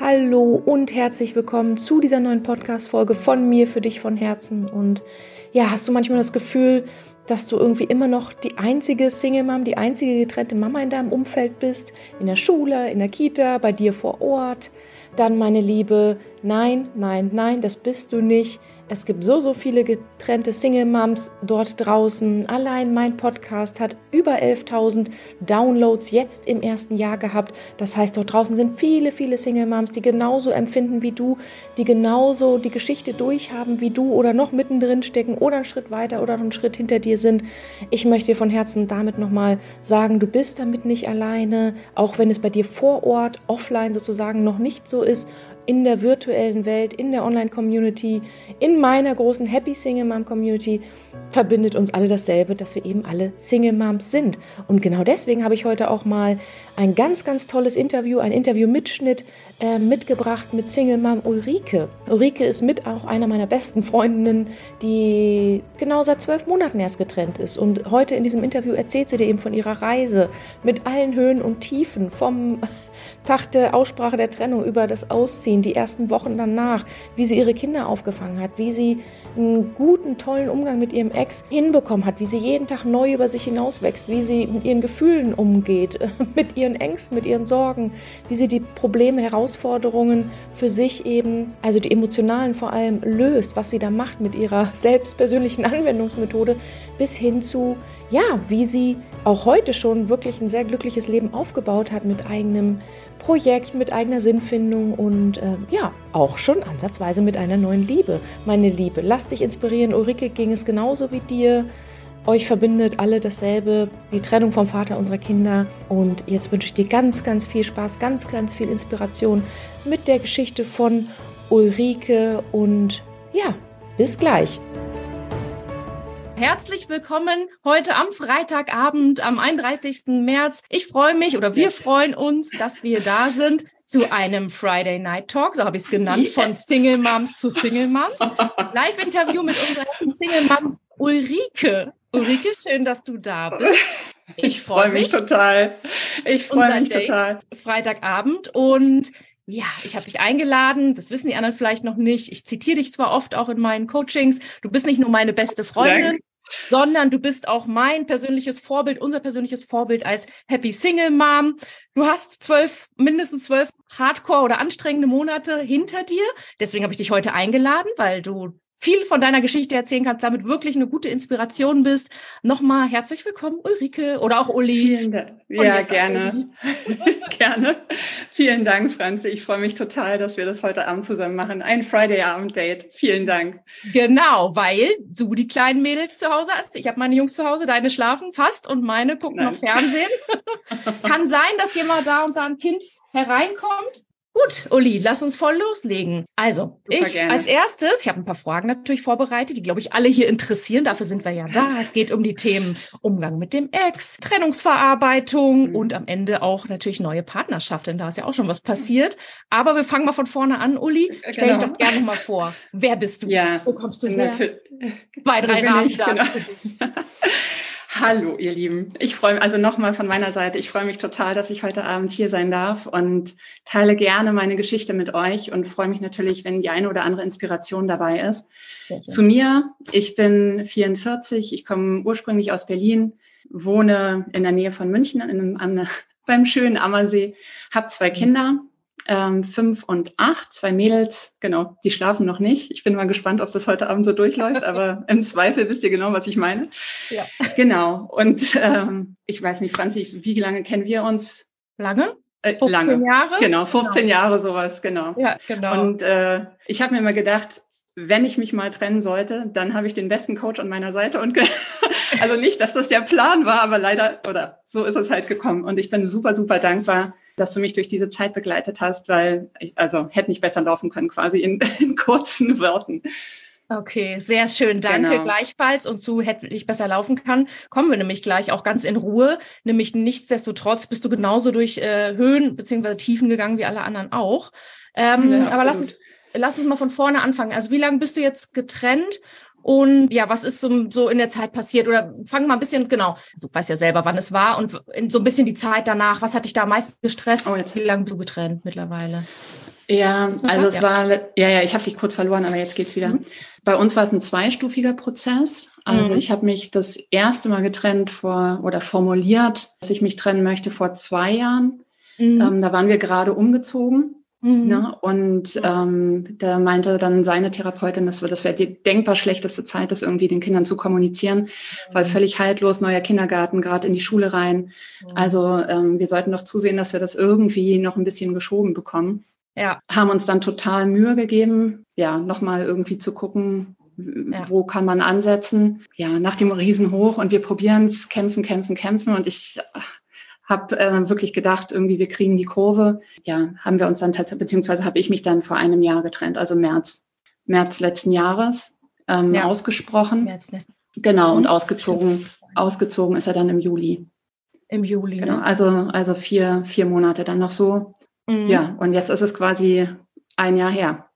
Hallo und herzlich willkommen zu dieser neuen Podcast-Folge von mir für dich von Herzen. Und ja, hast du manchmal das Gefühl, dass du irgendwie immer noch die einzige Single-Mom, die einzige getrennte Mama in deinem Umfeld bist? In der Schule, in der Kita, bei dir vor Ort? Dann, meine Liebe, nein, nein, nein, das bist du nicht. Es gibt so, so viele getrennte Single-Moms dort draußen. Allein mein Podcast hat über 11.000 Downloads jetzt im ersten Jahr gehabt. Das heißt, dort draußen sind viele, viele Single-Moms, die genauso empfinden wie du, die genauso die Geschichte durchhaben wie du oder noch mittendrin stecken oder einen Schritt weiter oder einen Schritt hinter dir sind. Ich möchte dir von Herzen damit nochmal sagen, du bist damit nicht alleine, auch wenn es bei dir vor Ort, offline sozusagen noch nicht so ist in der virtuellen Welt, in der Online-Community, in meiner großen Happy Single Mom Community verbindet uns alle dasselbe, dass wir eben alle Single Moms sind. Und genau deswegen habe ich heute auch mal ein ganz, ganz tolles Interview, ein Interview-Mitschnitt äh, mitgebracht mit Single Mom Ulrike. Ulrike ist mit auch einer meiner besten Freundinnen, die genau seit zwölf Monaten erst getrennt ist. Und heute in diesem Interview erzählt sie dir eben von ihrer Reise mit allen Höhen und Tiefen, vom Tag der Aussprache der Trennung, über das Ausziehen, die ersten Wochen danach, wie sie ihre Kinder aufgefangen hat, wie sie einen guten, tollen Umgang mit ihrem Ex hinbekommen hat, wie sie jeden Tag neu über sich hinauswächst, wie sie mit ihren Gefühlen umgeht, mit ihren Ängsten, mit ihren Sorgen, wie sie die Probleme, Herausforderungen für sich eben, also die emotionalen vor allem, löst, was sie da macht mit ihrer selbst persönlichen Anwendungsmethode, bis hin zu, ja, wie sie auch heute schon wirklich ein sehr glückliches Leben aufgebaut hat mit eigenem Projekt mit eigener Sinnfindung und äh, ja, auch schon ansatzweise mit einer neuen Liebe. Meine Liebe, lass dich inspirieren. Ulrike ging es genauso wie dir. Euch verbindet alle dasselbe, die Trennung vom Vater unserer Kinder. Und jetzt wünsche ich dir ganz, ganz viel Spaß, ganz, ganz viel Inspiration mit der Geschichte von Ulrike. Und ja, bis gleich. Herzlich willkommen heute am Freitagabend, am 31. März. Ich freue mich oder wir yes. freuen uns, dass wir da sind zu einem Friday Night Talk, so habe ich es genannt, yes. von Single Moms zu Single Moms. Live-Interview mit unserer Single Mom Ulrike. Ulrike, schön, dass du da bist. Ich freue freu mich total. Ich freue mich Date total. Freitagabend und ja, ich habe dich eingeladen, das wissen die anderen vielleicht noch nicht. Ich zitiere dich zwar oft auch in meinen Coachings, du bist nicht nur meine beste Freundin, Dank. sondern du bist auch mein persönliches Vorbild, unser persönliches Vorbild als Happy Single Mom. Du hast zwölf, mindestens zwölf Hardcore oder anstrengende Monate hinter dir. Deswegen habe ich dich heute eingeladen, weil du viel von deiner Geschichte erzählen kannst, damit wirklich eine gute Inspiration bist. Nochmal herzlich willkommen, Ulrike oder auch Uli. Vielen Dank. Ja, gerne. gerne. Vielen Dank, Franzi. Ich freue mich total, dass wir das heute Abend zusammen machen. Ein Friday-Abend-Date. Vielen Dank. Genau, weil du die kleinen Mädels zu Hause hast. Ich habe meine Jungs zu Hause, deine schlafen fast und meine gucken Nein. noch Fernsehen. Kann sein, dass hier mal da und da ein Kind hereinkommt. Gut, Uli, lass uns voll loslegen. Also, Super ich gerne. als erstes, ich habe ein paar Fragen natürlich vorbereitet, die, glaube ich, alle hier interessieren. Dafür sind wir ja da. Es geht um die Themen Umgang mit dem Ex, Trennungsverarbeitung mhm. und am Ende auch natürlich neue Partnerschaft, denn da ist ja auch schon was passiert. Aber wir fangen mal von vorne an, Uli. Stell genau. dich doch gerne mal vor. Wer bist du? Ja, Wo kommst du her? Zwei, drei Rahmen genau. Hallo, ihr Lieben. Ich freue mich, also nochmal von meiner Seite, ich freue mich total, dass ich heute Abend hier sein darf und teile gerne meine Geschichte mit euch und freue mich natürlich, wenn die eine oder andere Inspiration dabei ist. Zu mir, ich bin 44, ich komme ursprünglich aus Berlin, wohne in der Nähe von München in einem, beim schönen Ammersee, habe zwei. Kinder, ähm, fünf und acht, zwei Mädels, genau, die schlafen noch nicht. Ich bin mal gespannt, ob das heute Abend so durchläuft, aber im Zweifel wisst ihr genau, was ich meine. Ja. Genau. Und ähm, ich weiß nicht, Franzi, wie lange kennen wir uns? Lange? Äh, 15 lange. Jahre? Genau, 15 genau. Jahre sowas, genau. Ja, genau. Und äh, ich habe mir immer gedacht, wenn ich mich mal trennen sollte, dann habe ich den besten Coach an meiner Seite und also nicht, dass das der Plan war, aber leider oder so ist es halt gekommen und ich bin super super dankbar, dass du mich durch diese Zeit begleitet hast, weil ich, also hätte nicht besser laufen können, quasi in, in kurzen Worten. Okay, sehr schön. Danke genau. gleichfalls. Und zu hätte ich besser laufen kann, kommen wir nämlich gleich auch ganz in Ruhe. Nämlich nichtsdestotrotz bist du genauso durch äh, Höhen beziehungsweise Tiefen gegangen wie alle anderen auch. Ähm, ja, aber lass uns, lass uns mal von vorne anfangen. Also wie lange bist du jetzt getrennt Und ja, was ist so, so in der Zeit passiert? Oder fang mal ein bisschen, genau, also weiß ja selber, wann es war und so ein bisschen die Zeit danach. Was hat dich da am meisten gestresst? Oh, jetzt. Wie lange bist du getrennt mittlerweile? Ja, also es ja. war, ja, ja, ich habe dich kurz verloren, aber jetzt geht's wieder. Mhm. Bei uns war es ein zweistufiger Prozess. Also mhm. ich habe mich das erste Mal getrennt vor oder formuliert, dass ich mich trennen möchte vor zwei Jahren. Mhm. Ähm, da waren wir gerade umgezogen. Mhm. Ne? Und ähm, da meinte dann seine Therapeutin, dass das wäre die denkbar schlechteste Zeit, das irgendwie den Kindern zu kommunizieren, weil mhm. völlig haltlos, neuer Kindergarten, gerade in die Schule rein. Mhm. Also ähm, wir sollten doch zusehen, dass wir das irgendwie noch ein bisschen geschoben bekommen. Ja. Haben uns dann total Mühe gegeben, ja, nochmal irgendwie zu gucken, ja. wo kann man ansetzen. Ja, nach dem Riesenhoch und wir probieren es, kämpfen, kämpfen, kämpfen. Und ich habe äh, wirklich gedacht, irgendwie wir kriegen die Kurve. Ja, haben wir uns dann tatsächlich, beziehungsweise habe ich mich dann vor einem Jahr getrennt, also März, März letzten Jahres ähm, ja. ausgesprochen. März genau, und mhm. ausgezogen, ausgezogen ist er dann im Juli. Im Juli. Genau, ne? also, also vier, vier Monate dann noch so. Mhm. Ja, und jetzt ist es quasi ein Jahr her.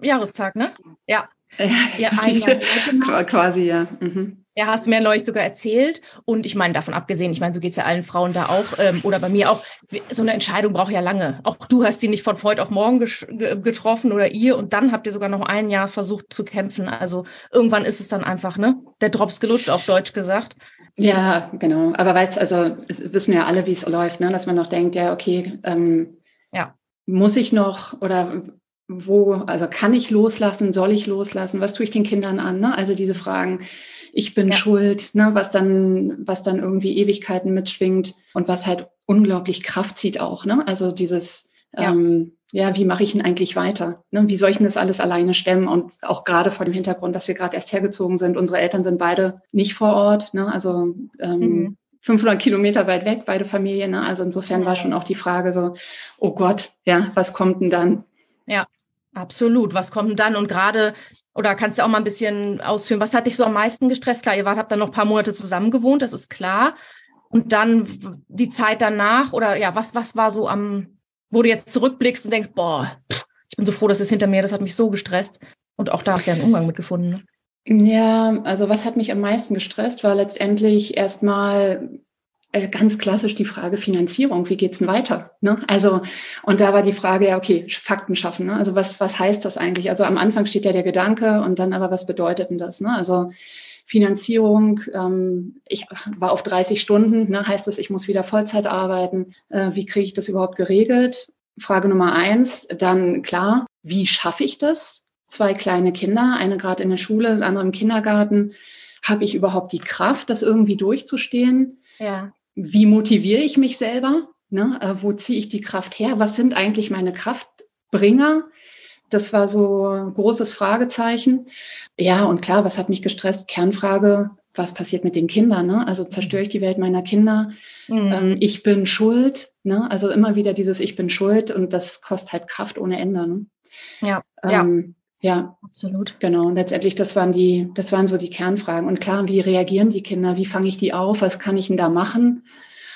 Jahrestag, ne? Ja. Ja, ein Jahr genau. Quasi, ja. Mhm. Ja, hast du mir neulich sogar erzählt. Und ich meine, davon abgesehen, ich meine, so geht's ja allen Frauen da auch, ähm, oder bei mir auch, so eine Entscheidung braucht ja lange. Auch du hast sie nicht von heute auf morgen getroffen oder ihr und dann habt ihr sogar noch ein Jahr versucht zu kämpfen. Also irgendwann ist es dann einfach, ne? Der Drops gelutscht, auf Deutsch gesagt. Ja, genau. Aber weil es, also wissen ja alle, wie es läuft, ne? Dass man noch denkt, ja, okay, ähm, ja. Muss ich noch oder wo, also kann ich loslassen, soll ich loslassen, was tue ich den Kindern an? Ne? Also diese Fragen, ich bin ja. schuld, ne? was dann, was dann irgendwie Ewigkeiten mitschwingt und was halt unglaublich Kraft zieht auch. Ne? Also dieses, ja. Ähm, ja, wie mache ich denn eigentlich weiter? Ne? Wie soll ich denn das alles alleine stemmen? Und auch gerade vor dem Hintergrund, dass wir gerade erst hergezogen sind. Unsere Eltern sind beide nicht vor Ort. Ne? Also ähm, mhm. 500 Kilometer weit weg, beide Familien. Ne? Also insofern war schon auch die Frage so, oh Gott, ja, was kommt denn dann? Ja, absolut. Was kommt denn dann? Und gerade, oder kannst du auch mal ein bisschen ausführen, was hat dich so am meisten gestresst? Klar, ihr wart, habt dann noch ein paar Monate zusammen gewohnt, das ist klar. Und dann die Zeit danach, oder ja, was, was war so am, wo du jetzt zurückblickst und denkst, boah, ich bin so froh, dass es hinter mir, das hat mich so gestresst. Und auch da hast du ja einen Umgang mitgefunden. Ne? Ja, also was hat mich am meisten gestresst, war letztendlich erstmal ganz klassisch die Frage Finanzierung. Wie geht's denn weiter? Ne? Also, und da war die Frage, ja, okay, Fakten schaffen. Ne? Also was, was heißt das eigentlich? Also am Anfang steht ja der Gedanke und dann aber, was bedeutet denn das? Ne? Also Finanzierung, ähm, ich war auf 30 Stunden, ne? heißt das, ich muss wieder Vollzeit arbeiten. Äh, wie kriege ich das überhaupt geregelt? Frage Nummer eins, dann klar, wie schaffe ich das? zwei kleine Kinder, eine gerade in der Schule, andere im Kindergarten. Habe ich überhaupt die Kraft, das irgendwie durchzustehen? Ja. Wie motiviere ich mich selber? Ne? Äh, wo ziehe ich die Kraft her? Was sind eigentlich meine Kraftbringer? Das war so ein großes Fragezeichen. Ja, und klar, was hat mich gestresst? Kernfrage, was passiert mit den Kindern? Ne? Also zerstöre ich die Welt meiner Kinder? Mhm. Ähm, ich bin schuld. Ne? Also immer wieder dieses Ich bin schuld und das kostet halt Kraft ohne Ende. Ne? Ja, ähm, ja, absolut. Genau. Und letztendlich, das waren die, das waren so die Kernfragen. Und klar, wie reagieren die Kinder? Wie fange ich die auf? Was kann ich denn da machen?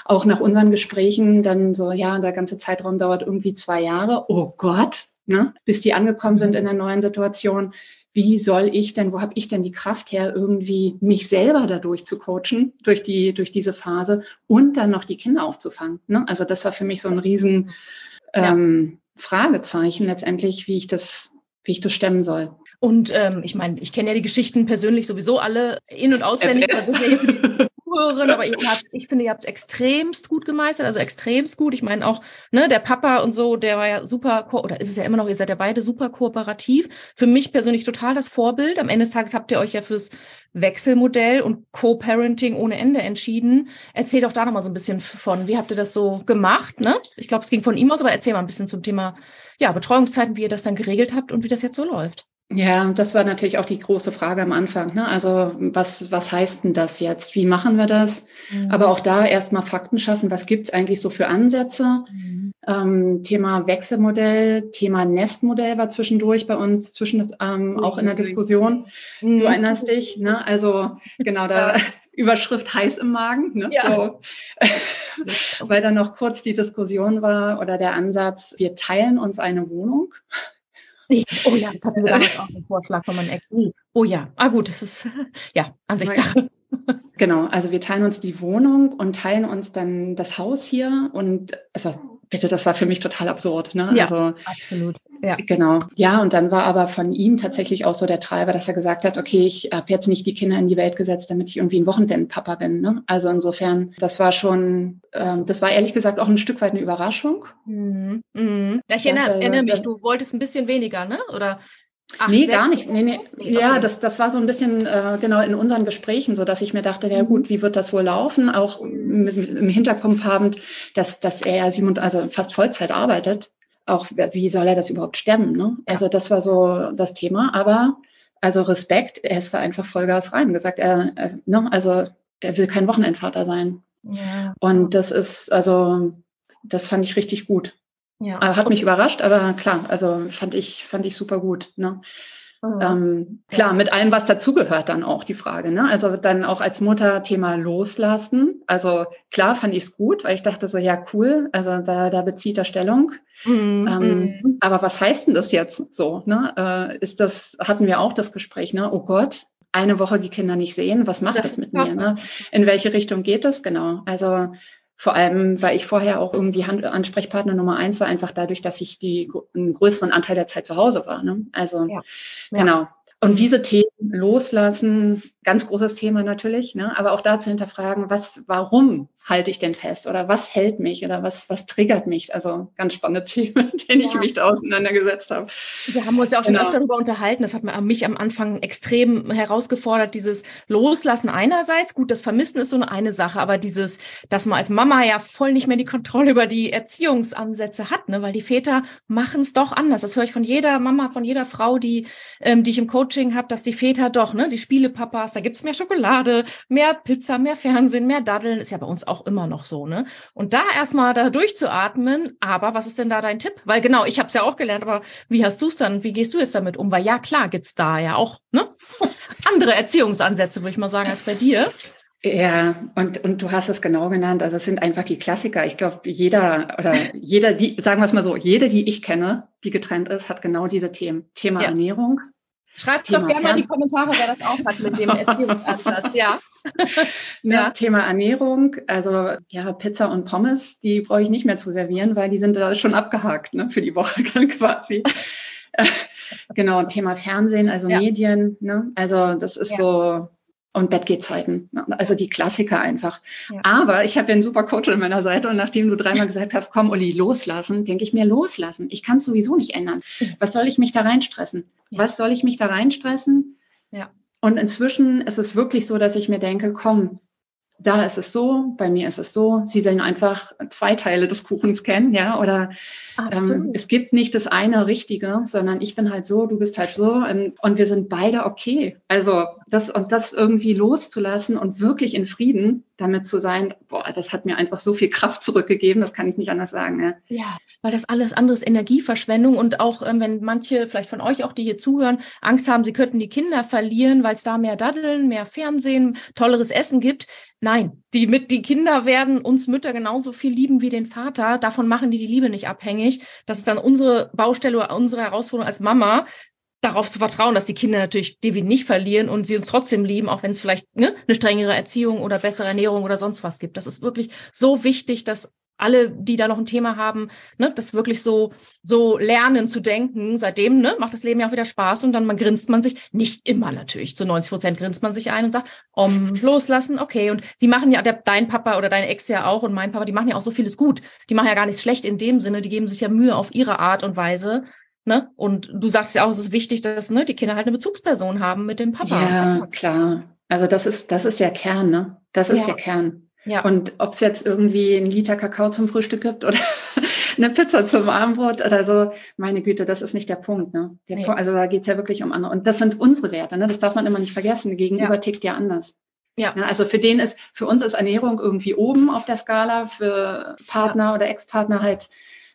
Auch nach unseren Gesprächen dann so, ja, der ganze Zeitraum dauert irgendwie zwei Jahre. Oh Gott, ne? Bis die angekommen sind in der neuen Situation. Wie soll ich denn, wo habe ich denn die Kraft her, irgendwie mich selber dadurch zu coachen, durch die, durch diese Phase und dann noch die Kinder aufzufangen? Ne? Also das war für mich so ein riesen ähm, Fragezeichen letztendlich, wie ich das wie ich das stemmen soll. Und ähm, ich meine, ich kenne ja die Geschichten persönlich sowieso alle in- und auswendig, aber Zuhörerin, aber habt, ich finde, ihr habt extremst gut gemeistert, also extremst gut. Ich meine auch, ne, der Papa und so, der war ja super, oder ist es ja immer noch, ihr seid ja beide super kooperativ. Für mich persönlich total das Vorbild. Am Ende des Tages habt ihr euch ja fürs Wechselmodell und Co-Parenting ohne Ende entschieden. Erzähl doch da nochmal so ein bisschen von, wie habt ihr das so gemacht, ne? Ich glaube, es ging von ihm aus, aber erzähl mal ein bisschen zum Thema, ja, Betreuungszeiten, wie ihr das dann geregelt habt und wie das jetzt so läuft. Ja, das war natürlich auch die große Frage am Anfang. Ne? Also was, was heißt denn das jetzt? Wie machen wir das? Mhm. Aber auch da erstmal Fakten schaffen. Was gibt's eigentlich so für Ansätze? Mhm. Ähm, Thema Wechselmodell, Thema Nestmodell war zwischendurch bei uns, zwischen ähm, auch in der Diskussion. Mhm. Du erinnerst dich, ne? Also genau, da Überschrift heiß im Magen. Ne? Ja. So. Weil dann noch kurz die Diskussion war oder der Ansatz, wir teilen uns eine Wohnung Nee, oh ja, das hatten wir damals auch einen Vorschlag von meinem Ex. Nee. Oh ja, ah gut, das ist ja Ansichtssache. Genau, also wir teilen uns die Wohnung und teilen uns dann das Haus hier und also bitte, das war für mich total absurd. Ne? Ja, also, absolut. Ja. Genau. Ja, und dann war aber von ihm tatsächlich auch so der Treiber, dass er gesagt hat, okay, ich habe jetzt nicht die Kinder in die Welt gesetzt, damit ich irgendwie ein Wochenendpapa bin. Ne? Also insofern, das war schon, ähm, das war ehrlich gesagt auch ein Stück weit eine Überraschung. Mhm. Mhm. Ich erinnere, erinnere mich, du wolltest ein bisschen weniger, ne? Oder Ach, nee, gar nicht. Nee, nee. nee ja, das, das war so ein bisschen äh, genau in unseren Gesprächen so, dass ich mir dachte, ja mhm. gut, wie wird das wohl laufen? Auch mit, im Hinterkopf habend, dass, dass er sieben, also fast Vollzeit arbeitet. Auch wie soll er das überhaupt stemmen? Ne? Ja. Also das war so das Thema. Aber also Respekt, er ist da einfach Vollgas rein. Gesagt, er, er ne, also er will kein Wochenendvater sein. Ja. Und das ist, also, das fand ich richtig gut. Ja. Äh, hat mich überrascht, aber klar, also fand ich, fand ich super gut. Ne? Mhm. Ähm, klar, ja. mit allem, was dazugehört, dann auch die Frage. Ne? Also dann auch als Mutter Thema loslassen. Also klar fand ich es gut, weil ich dachte so, ja, cool, also da, da bezieht er Stellung. Mhm. Ähm, mhm. aber was heißt denn das jetzt so? Ne? Äh, ist das, hatten wir auch das Gespräch, ne? Oh Gott, eine Woche die Kinder nicht sehen, was macht das, das mit mir? Ne? In welche Richtung geht es? Genau. Also vor allem, weil ich vorher auch irgendwie Hand Ansprechpartner Nummer eins war, einfach dadurch, dass ich die, einen größeren Anteil der Zeit zu Hause war. Ne? Also, ja. genau. Und diese Themen loslassen, ganz großes Thema natürlich, ne? aber auch dazu hinterfragen, was, warum halte ich denn fest oder was hält mich oder was, was triggert mich? Also ganz spannende Themen, mit denen ja. ich mich da auseinandergesetzt habe. Wir haben uns ja auch schon genau. öfter darüber unterhalten. Das hat mich am Anfang extrem herausgefordert, dieses Loslassen einerseits. Gut, das Vermissen ist so eine Sache, aber dieses, dass man als Mama ja voll nicht mehr die Kontrolle über die Erziehungsansätze hat, ne? weil die Väter machen es doch anders. Das höre ich von jeder Mama, von jeder Frau, die, ähm, die ich im Coaching habe, dass die Väter doch, ne, die Spielepapas, da gibt's mehr Schokolade, mehr Pizza, mehr Fernsehen, mehr Daddeln, ist ja bei uns auch auch immer noch so, ne? Und da erstmal da durchzuatmen, aber was ist denn da dein Tipp? Weil genau, ich habe es ja auch gelernt, aber wie hast du es dann, wie gehst du jetzt damit um? Weil ja, klar gibt's da ja auch, ne? Andere Erziehungsansätze, würde ich mal sagen, als bei dir. Ja, und, und du hast es genau genannt. Also es sind einfach die Klassiker. Ich glaube, jeder oder jeder, die, sagen wir es mal so, jede, die ich kenne, die getrennt ist, hat genau diese Themen. Thema ja. Ernährung. Schreibt doch gerne mal in die Kommentare, wer das auch hat mit dem Erziehungsansatz, ja. ne, ja. Thema Ernährung, also ja, Pizza und Pommes, die brauche ich nicht mehr zu servieren, weil die sind da schon abgehakt ne, für die Woche quasi. genau, Thema Fernsehen, also ja. Medien, ne? also das ist ja. so und Bettgehzeiten. Also die Klassiker einfach. Ja. Aber ich habe ja einen super Coach an meiner Seite und nachdem du dreimal gesagt hast, komm, Uli, loslassen, denke ich mir, loslassen. Ich kann es sowieso nicht ändern. Was soll ich mich da reinstressen? Ja. Was soll ich mich da reinstressen? Ja. Und inzwischen ist es wirklich so, dass ich mir denke, komm, da ist es so, bei mir ist es so. Sie sollen einfach zwei Teile des Kuchens kennen, ja, oder ähm, es gibt nicht das eine Richtige, sondern ich bin halt so, du bist halt so und, und wir sind beide okay. Also das und das irgendwie loszulassen und wirklich in Frieden damit zu sein, boah, das hat mir einfach so viel Kraft zurückgegeben, das kann ich nicht anders sagen. Ja, ja weil das alles andere ist Energieverschwendung und auch ähm, wenn manche vielleicht von euch auch, die hier zuhören, Angst haben, sie könnten die Kinder verlieren, weil es da mehr Daddeln, mehr Fernsehen, tolleres Essen gibt. Nein, die mit die Kinder werden uns Mütter genauso viel lieben wie den Vater. Davon machen die die Liebe nicht abhängig. Das ist dann unsere Baustelle oder unsere Herausforderung als Mama, darauf zu vertrauen, dass die Kinder natürlich die wir nicht verlieren und sie uns trotzdem lieben, auch wenn es vielleicht ne, eine strengere Erziehung oder bessere Ernährung oder sonst was gibt. Das ist wirklich so wichtig, dass alle, die da noch ein Thema haben, ne, das wirklich so, so lernen zu denken. Seitdem ne, macht das Leben ja auch wieder Spaß und dann man grinst man sich, nicht immer natürlich, zu 90 Prozent grinst man sich ein und sagt, um, loslassen, okay. Und die machen ja, der, dein Papa oder deine Ex ja auch und mein Papa, die machen ja auch so vieles gut. Die machen ja gar nichts schlecht in dem Sinne, die geben sich ja Mühe auf ihre Art und Weise. Ne? Und du sagst ja auch, es ist wichtig, dass ne, die Kinder halt eine Bezugsperson haben mit dem Papa. Ja, klar. Also das ist, das ist der Kern, ne? Das ist ja. der Kern. Ja. Und ob es jetzt irgendwie ein Liter Kakao zum Frühstück gibt oder eine Pizza zum Abendbrot oder so, meine Güte, das ist nicht der Punkt. Ne? Der nee. Punkt, also da geht's ja wirklich um andere. Und das sind unsere Werte, ne? das darf man immer nicht vergessen. Gegenüber ja. tickt ja anders. Ja. ja. Also für den ist, für uns ist Ernährung irgendwie oben auf der Skala, für Partner ja. oder Ex-Partner halt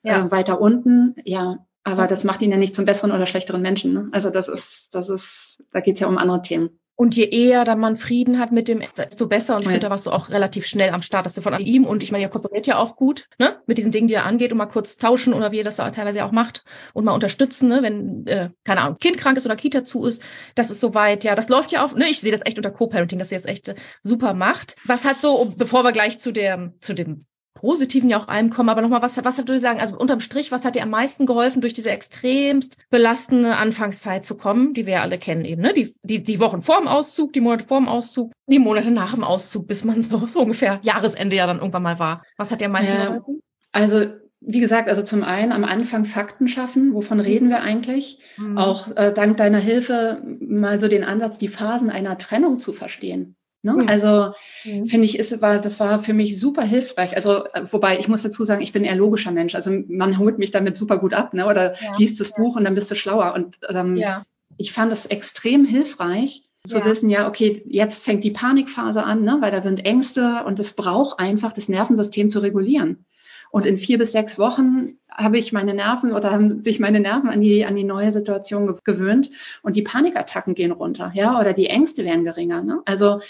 ja. äh, weiter unten. Ja, aber das macht ihn ja nicht zum besseren oder schlechteren Menschen. Ne? Also das ist, das ist, da geht's ja um andere Themen. Und je eher da man Frieden hat mit dem, desto besser. Und ich finde, da warst du auch relativ schnell am Start, dass du von ihm und ich meine, ihr kooperiert ja auch gut, ne, mit diesen Dingen, die er angeht und mal kurz tauschen oder wie ihr das teilweise auch macht und mal unterstützen, ne, wenn, äh, keine Ahnung, Kind krank ist oder Kita zu ist. Das ist soweit, ja, das läuft ja auf, ne, ich sehe das echt unter Co-Parenting, dass ihr das echt äh, super macht. Was hat so, bevor wir gleich zu der, zu dem Positiven ja auch allem kommen. Aber nochmal, was, was würdest du sagen? Also unterm Strich, was hat dir am meisten geholfen, durch diese extremst belastende Anfangszeit zu kommen, die wir ja alle kennen eben, ne? Die, die, die Wochen vor dem Auszug, die Monate vor dem Auszug, die Monate nach dem Auszug, bis man so, so ungefähr Jahresende ja dann irgendwann mal war. Was hat dir am meisten ja, geholfen? Also wie gesagt, also zum einen am Anfang Fakten schaffen. Wovon reden wir eigentlich? Mhm. Auch äh, dank deiner Hilfe mal so den Ansatz, die Phasen einer Trennung zu verstehen. Ne? Mhm. Also mhm. finde ich, ist, war, das war für mich super hilfreich. Also, äh, wobei ich muss dazu sagen, ich bin eher logischer Mensch. Also man holt mich damit super gut ab, ne? Oder ja. liest das ja. Buch und dann bist du schlauer. Und ähm, ja. ich fand es extrem hilfreich, zu wissen, ja, okay, jetzt fängt die Panikphase an, ne? weil da sind Ängste und es braucht einfach das Nervensystem zu regulieren. Und in vier bis sechs Wochen habe ich meine Nerven oder haben sich meine Nerven an die, an die neue Situation gewöhnt und die Panikattacken gehen runter, ja, oder die Ängste werden geringer. Ne? Also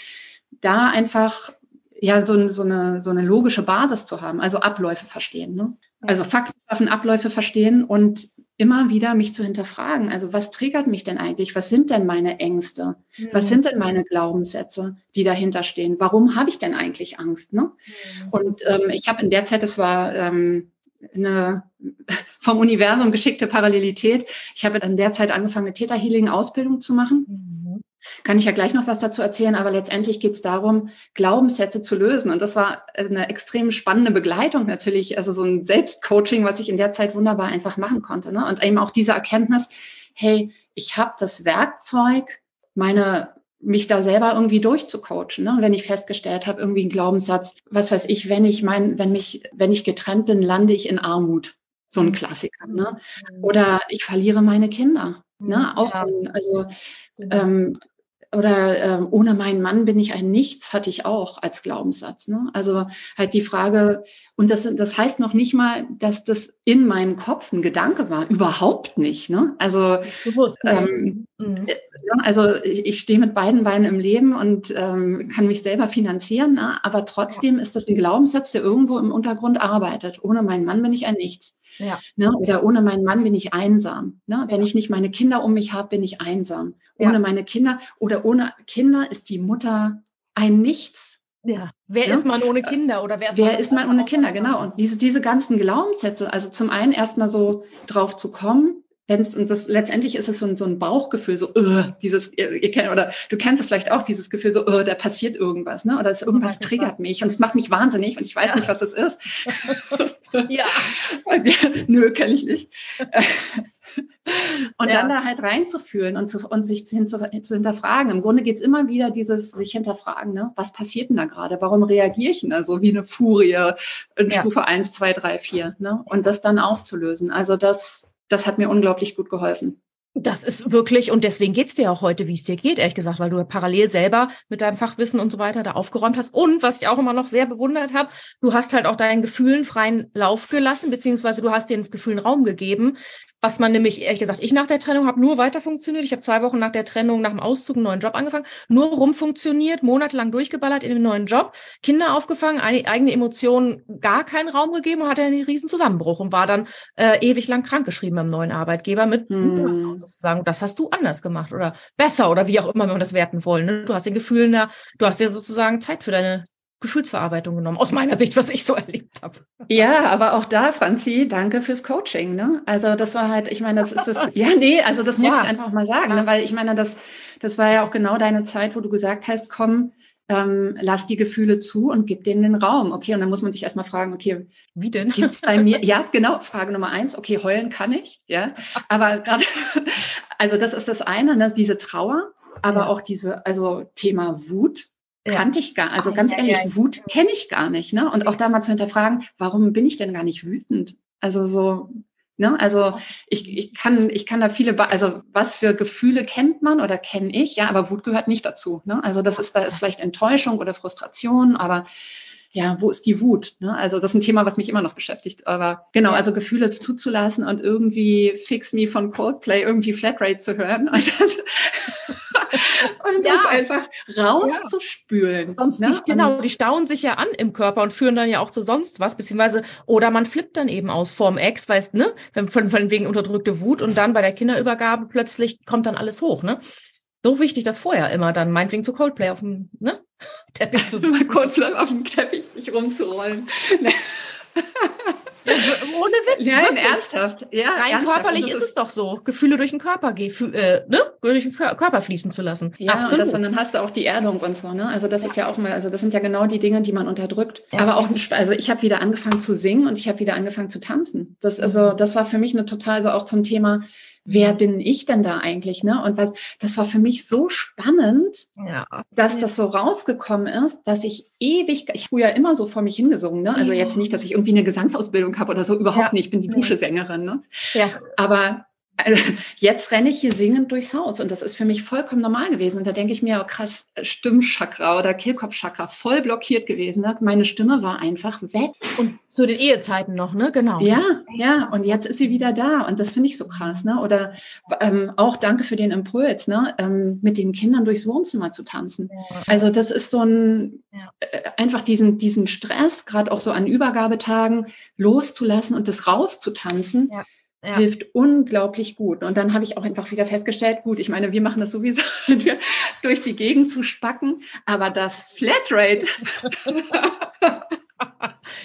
da einfach ja so, so, eine, so eine logische Basis zu haben, also Abläufe verstehen. Ne? Also Fakten schaffen, Abläufe verstehen und immer wieder mich zu hinterfragen. Also was triggert mich denn eigentlich? Was sind denn meine Ängste? Mhm. Was sind denn meine Glaubenssätze, die dahinter stehen? Warum habe ich denn eigentlich Angst? Ne? Mhm. Und ähm, ich habe in der Zeit, das war ähm, eine vom Universum geschickte Parallelität. Ich habe in der Zeit angefangen, eine Theta Healing Ausbildung zu machen. Mhm. Kann ich ja gleich noch was dazu erzählen, aber letztendlich geht es darum, Glaubenssätze zu lösen. Und das war eine extrem spannende Begleitung natürlich, also so ein Selbstcoaching, was ich in der Zeit wunderbar einfach machen konnte. Ne? Und eben auch diese Erkenntnis, hey, ich habe das Werkzeug, meine mich da selber irgendwie durchzucoachen, ne? wenn ich festgestellt habe, irgendwie ein Glaubenssatz, was weiß ich, wenn ich mein, wenn mich, wenn ich getrennt bin, lande ich in Armut. So ein Klassiker, ne? Mhm. Oder ich verliere meine Kinder. Ne? Mhm. Auch ja. so ein, also genau. ähm, oder ähm, ohne meinen Mann bin ich ein Nichts, hatte ich auch als Glaubenssatz. Ne? Also halt die Frage, und das, das heißt noch nicht mal, dass das in meinem Kopf ein Gedanke war, überhaupt nicht. Ne? Also, Bewusst, ähm, mhm. Äh, also ich, ich stehe mit beiden Beinen im Leben und ähm, kann mich selber finanzieren, ne? aber trotzdem ja. ist das ein Glaubenssatz, der irgendwo im Untergrund arbeitet. Ohne meinen Mann bin ich ein Nichts. Ja. Ne? Oder ohne meinen Mann bin ich einsam. Ne? Wenn ich nicht meine Kinder um mich habe, bin ich einsam. Ohne ja. meine Kinder oder ohne Kinder ist die Mutter ein Nichts. Ja. Wer ja? ist man ohne Kinder oder wer ist wer man, ist man ohne Kinder? Genau. Und diese, diese ganzen Glaubenssätze, also zum einen erstmal so drauf zu kommen, wenn's, und das letztendlich ist es so ein, so ein Bauchgefühl, so uh, dieses, ihr, ihr kennt, oder du kennst es vielleicht auch, dieses Gefühl, so, uh, da passiert irgendwas, ne? Oder es, irgendwas triggert was. mich und es macht mich wahnsinnig und ich weiß ja. nicht, was das ist. ja. Nö, kenne ich nicht. und ja. dann da halt reinzufühlen und, zu, und sich zu, zu hinterfragen. Im Grunde geht's immer wieder dieses sich hinterfragen, ne? was passiert denn da gerade? Warum reagiere ich denn da so wie eine Furie in ja. Stufe 1, 2, 3, 4? Ne? Und das dann aufzulösen. Also das das hat mir unglaublich gut geholfen. Das ist wirklich, und deswegen geht's dir auch heute, wie es dir geht, ehrlich gesagt, weil du parallel selber mit deinem Fachwissen und so weiter da aufgeräumt hast. Und was ich auch immer noch sehr bewundert habe, du hast halt auch deinen Gefühlen freien Lauf gelassen, beziehungsweise du hast den Gefühlen Raum gegeben. Was man nämlich, ehrlich gesagt, ich nach der Trennung habe nur weiter funktioniert. Ich habe zwei Wochen nach der Trennung, nach dem Auszug einen neuen Job angefangen, nur rumfunktioniert, monatelang durchgeballert in dem neuen Job, Kinder aufgefangen, eigene Emotionen gar keinen Raum gegeben und hatte einen riesen Zusammenbruch und war dann äh, ewig lang krankgeschrieben beim neuen Arbeitgeber mit hm. sozusagen. Das hast du anders gemacht oder besser oder wie auch immer wir das werten wollen. Ne? Du hast den Gefühlen da, du hast dir sozusagen Zeit für deine Gefühlsverarbeitung genommen, aus meiner Sicht, was ich so erlebt habe. Ja, aber auch da, Franzi, danke fürs Coaching. Ne? Also das war halt, ich meine, das ist das, ja, nee, also das muss ja. ich einfach mal sagen, ne? weil ich meine, das, das war ja auch genau deine Zeit, wo du gesagt hast, komm, ähm, lass die Gefühle zu und gib denen den Raum. Okay, und dann muss man sich erstmal fragen, okay, wie denn? Gibt's bei mir? Ja, genau, Frage Nummer eins, okay, heulen kann ich, ja. Aber gerade, also das ist das eine, ne, diese Trauer, aber ja. auch diese, also Thema Wut, ja. kannte ich gar, also Ach, ganz ehrlich, ja, Wut kenne ich gar nicht, ne? Und auch da mal zu hinterfragen, warum bin ich denn gar nicht wütend? Also so, ne? Also ich, ich kann, ich kann da viele, also was für Gefühle kennt man oder kenne ich, ja, aber Wut gehört nicht dazu, ne? Also das ist, da ist vielleicht Enttäuschung oder Frustration, aber ja, wo ist die Wut? Ne? Also das ist ein Thema, was mich immer noch beschäftigt. Aber genau, also Gefühle zuzulassen und irgendwie Fix Me von Coldplay irgendwie Flatrate zu hören. Und dann und ja. das einfach rauszuspülen. Ja. Sonst ne? die, genau, die stauen sich ja an im Körper und führen dann ja auch zu sonst was, beziehungsweise, oder man flippt dann eben aus vorm Ex, weißt, ne, von, von wegen unterdrückte Wut und dann bei der Kinderübergabe plötzlich kommt dann alles hoch, ne? So wichtig, das vorher immer dann, meinetwegen zu Coldplay auf dem, ne? Teppich zu. Coldplay auf dem Teppich sich rumzurollen. Ohne Witz. Ja, wirklich. ernsthaft. Ja, Rein ernsthaft. körperlich also ist es doch so, Gefühle durch den Körper, äh, ne? durch den Körper fließen zu lassen. Ja, Absolut. Und, das, und dann hast du auch die Erdung und so. Ne? Also das ja. ist ja auch mal, also das sind ja genau die Dinge, die man unterdrückt. Ja. Aber auch, also ich habe wieder angefangen zu singen und ich habe wieder angefangen zu tanzen. Das, also das war für mich eine total, also auch zum Thema wer bin ich denn da eigentlich? Ne? Und was, das war für mich so spannend, ja. dass das so rausgekommen ist, dass ich ewig, ich früher immer so vor mich hingesungen, ne? Also jetzt nicht, dass ich irgendwie eine Gesangsausbildung habe oder so, überhaupt ja. nicht. Ich bin die Duschesängerin, ne? Ja. Aber also jetzt renne ich hier singend durchs Haus und das ist für mich vollkommen normal gewesen. Und da denke ich mir, oh krass, Stimmchakra oder Kehlkopfchakra voll blockiert gewesen. Ne? Meine Stimme war einfach weg. Und zu den Ehezeiten noch, ne? Genau. Ja, ja. Und jetzt ist sie wieder da und das finde ich so krass, ne? Oder ähm, auch danke für den Impuls, ne? Ähm, mit den Kindern durchs Wohnzimmer zu tanzen. Ja. Also das ist so ein ja. äh, einfach diesen diesen Stress, gerade auch so an Übergabetagen loszulassen und das rauszutanzen. Ja ja. hilft unglaublich gut. Und dann habe ich auch einfach wieder festgestellt, gut, ich meine, wir machen das sowieso, durch die Gegend zu spacken, aber das Flatrate.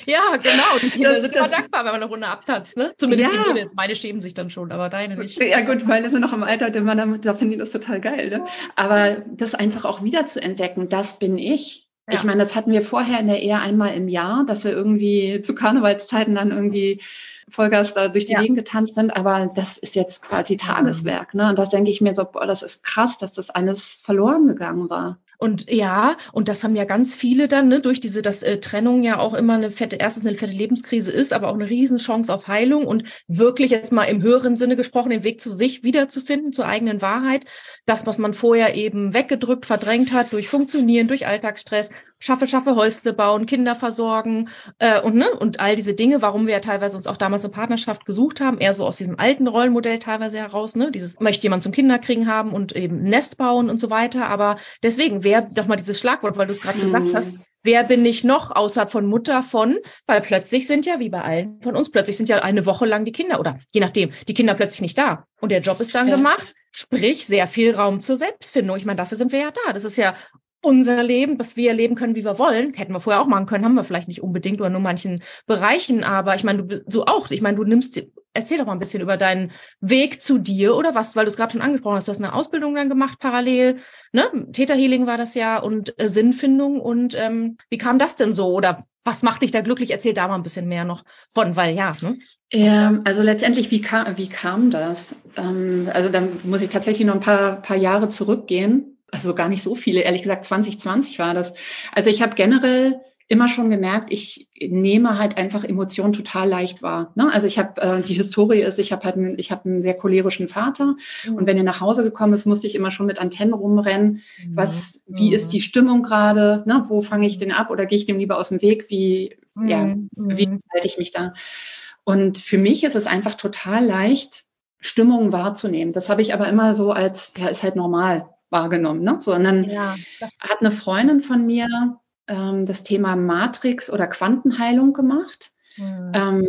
ja, genau. Die Kinder das, sind immer dankbar, wenn man eine Runde abtanzt, ne? Zumindest ja. die Mädels. Meine schämen sich dann schon, aber deine nicht. Ja, gut, meine sind noch im Alter, da finden die das total geil, ne? Aber das einfach auch wieder zu entdecken, das bin ich. Ja. Ich meine, das hatten wir vorher in der Ehe einmal im Jahr, dass wir irgendwie zu Karnevalszeiten dann irgendwie Vollgas da durch die ja. Gegend getanzt sind, aber das ist jetzt quasi Tageswerk. Ne? Und das denke ich mir so, boah, das ist krass, dass das alles verloren gegangen war. Und ja, und das haben ja ganz viele dann, ne, durch diese, dass äh, Trennung ja auch immer eine fette, erstens eine fette Lebenskrise ist, aber auch eine Riesenchance auf Heilung und wirklich jetzt mal im höheren Sinne gesprochen, den Weg zu sich wiederzufinden, zur eigenen Wahrheit. Das, was man vorher eben weggedrückt, verdrängt hat, durch Funktionieren, durch Alltagsstress, schaffe, schaffe, Häusle bauen, Kinder versorgen äh, und, ne, und all diese Dinge, warum wir ja teilweise uns auch damals eine Partnerschaft gesucht haben, eher so aus diesem alten Rollenmodell teilweise heraus, ne, dieses möchte jemand zum Kinderkriegen haben und eben Nest bauen und so weiter, aber deswegen, wer, doch mal dieses Schlagwort, weil du es gerade mhm. gesagt hast, wer bin ich noch außerhalb von Mutter von, weil plötzlich sind ja, wie bei allen von uns, plötzlich sind ja eine Woche lang die Kinder oder je nachdem, die Kinder plötzlich nicht da und der Job ist dann ja. gemacht, sprich sehr viel Raum zur Selbstfindung. Ich meine, dafür sind wir ja da. Das ist ja unser Leben, dass wir leben können, wie wir wollen. Hätten wir vorher auch machen können, haben wir vielleicht nicht unbedingt oder nur manchen Bereichen. Aber ich meine, du so auch. Ich meine, du nimmst, erzähl doch mal ein bisschen über deinen Weg zu dir oder was, weil du es gerade schon angesprochen hast. Du hast eine Ausbildung dann gemacht parallel. Ne? Täterhealing war das ja und äh, Sinnfindung. Und ähm, wie kam das denn so? Oder was macht dich da glücklich? Erzähl da mal ein bisschen mehr noch von, weil ja. Ne? Ja, also letztendlich, wie kam, wie kam das? Ähm, also dann muss ich tatsächlich noch ein paar, paar Jahre zurückgehen also gar nicht so viele, ehrlich gesagt 2020 war das. Also ich habe generell immer schon gemerkt, ich nehme halt einfach Emotionen total leicht wahr. Ne? Also ich habe äh, die Historie ist, ich habe halt einen, ich habe einen sehr cholerischen Vater mhm. und wenn er nach Hause gekommen ist, musste ich immer schon mit Antennen rumrennen. Mhm. Was, wie mhm. ist die Stimmung gerade? Ne? Wo fange ich den ab oder gehe ich dem lieber aus dem Weg? Wie, ja, mhm. wie halte ich mich da? Und für mich ist es einfach total leicht, Stimmungen wahrzunehmen. Das habe ich aber immer so als, ja, ist halt normal wahrgenommen, ne? sondern ja. hat eine Freundin von mir ähm, das Thema Matrix oder Quantenheilung gemacht. Mhm. Ähm,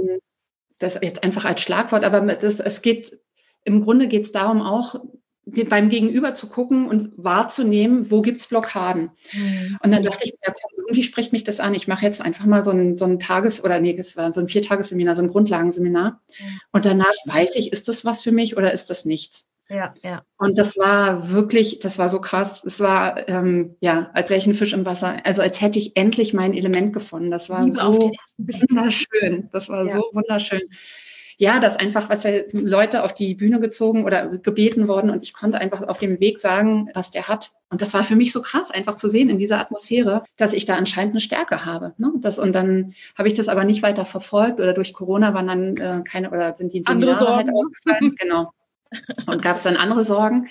das jetzt einfach als Schlagwort, aber das, es geht, im Grunde geht es darum auch, beim Gegenüber zu gucken und wahrzunehmen, wo gibt's Blockaden. Mhm. Und dann dachte ich, ja, irgendwie spricht mich das an. Ich mache jetzt einfach mal so ein, so ein Tages- oder nee, es war so ein Viertagesseminar, so ein Grundlagenseminar. Mhm. Und danach weiß ich, ist das was für mich oder ist das nichts? Ja, ja. Und das war wirklich, das war so krass. Es war, ähm, ja, als wäre ich ein Fisch im Wasser. Also als hätte ich endlich mein Element gefunden. Das war Liebe so wunderschön. Das war ja. so wunderschön. Ja, das einfach, was wir Leute auf die Bühne gezogen oder gebeten worden und ich konnte einfach auf dem Weg sagen, was der hat. Und das war für mich so krass, einfach zu sehen in dieser Atmosphäre, dass ich da anscheinend eine Stärke habe. Ne? Das, und dann habe ich das aber nicht weiter verfolgt oder durch Corona waren dann äh, keine oder sind die Seminare halt ausgefallen. genau. Und gab es dann andere Sorgen.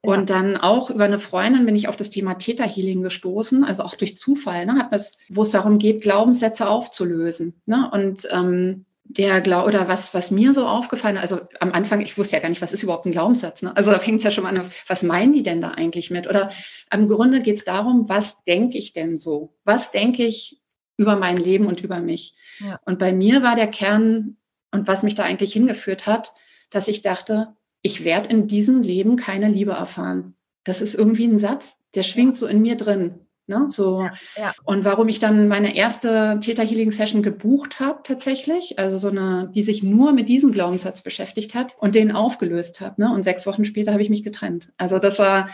Und ja. dann auch über eine Freundin bin ich auf das Thema Täterhealing gestoßen, also auch durch Zufall, ne, hat das, wo es darum geht, Glaubenssätze aufzulösen. Ne? Und ähm, der Glaube oder was, was mir so aufgefallen, also am Anfang, ich wusste ja gar nicht, was ist überhaupt ein Glaubenssatz. Ne? Also da fängt es ja schon an, was meinen die denn da eigentlich mit? Oder im Grunde geht es darum, was denke ich denn so? Was denke ich über mein Leben und über mich? Ja. Und bei mir war der Kern und was mich da eigentlich hingeführt hat, dass ich dachte, ich werde in diesem Leben keine Liebe erfahren. Das ist irgendwie ein Satz, der schwingt so in mir drin. Ne? So. Ja, ja. Und warum ich dann meine erste Theta Healing Session gebucht habe tatsächlich, also so eine, die sich nur mit diesem Glaubenssatz beschäftigt hat und den aufgelöst habe. Ne? Und sechs Wochen später habe ich mich getrennt. Also das war,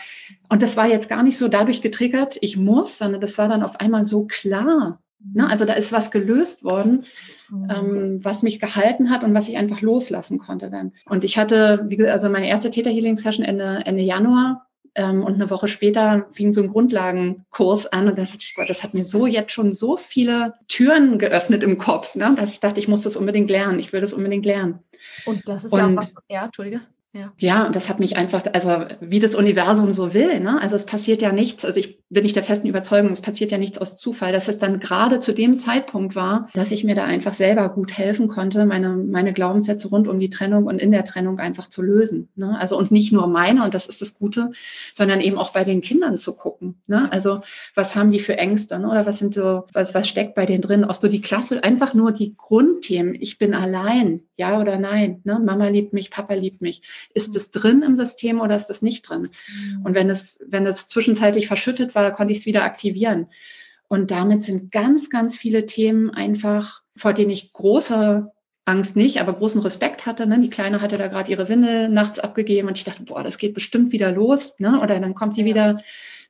und das war jetzt gar nicht so dadurch getriggert, ich muss, sondern das war dann auf einmal so klar. Ne? Also da ist was gelöst worden, mhm. ähm, was mich gehalten hat und was ich einfach loslassen konnte dann. Und ich hatte, wie gesagt, also meine erste Theta Healing Session Ende, Ende Januar ähm, und eine Woche später fing so ein Grundlagenkurs an und da dachte ich, Gott, das hat mir so jetzt schon so viele Türen geöffnet im Kopf, ne, dass ich dachte, ich muss das unbedingt lernen, ich will das unbedingt lernen. Und das ist und, ja auch was, ja, Entschuldige. Ja. ja, und das hat mich einfach, also wie das Universum so will, ne? Also es passiert ja nichts, also ich bin nicht der festen Überzeugung, es passiert ja nichts aus Zufall, dass es dann gerade zu dem Zeitpunkt war, dass ich mir da einfach selber gut helfen konnte, meine, meine Glaubenssätze rund um die Trennung und in der Trennung einfach zu lösen. Ne? Also und nicht nur meine, und das ist das Gute, sondern eben auch bei den Kindern zu gucken. Ne? Also was haben die für Ängste, ne? oder was sind so, was, was steckt bei denen drin? Auch so die Klasse, einfach nur die Grundthemen, ich bin allein, ja oder nein, ne? Mama liebt mich, Papa liebt mich ist es drin im System oder ist es nicht drin? Mhm. Und wenn es, wenn es zwischenzeitlich verschüttet war, konnte ich es wieder aktivieren. Und damit sind ganz, ganz viele Themen einfach, vor denen ich große Angst nicht, aber großen Respekt hatte. Ne? Die Kleine hatte da gerade ihre Windel nachts abgegeben und ich dachte, boah, das geht bestimmt wieder los. Ne? Oder dann kommt sie ja. wieder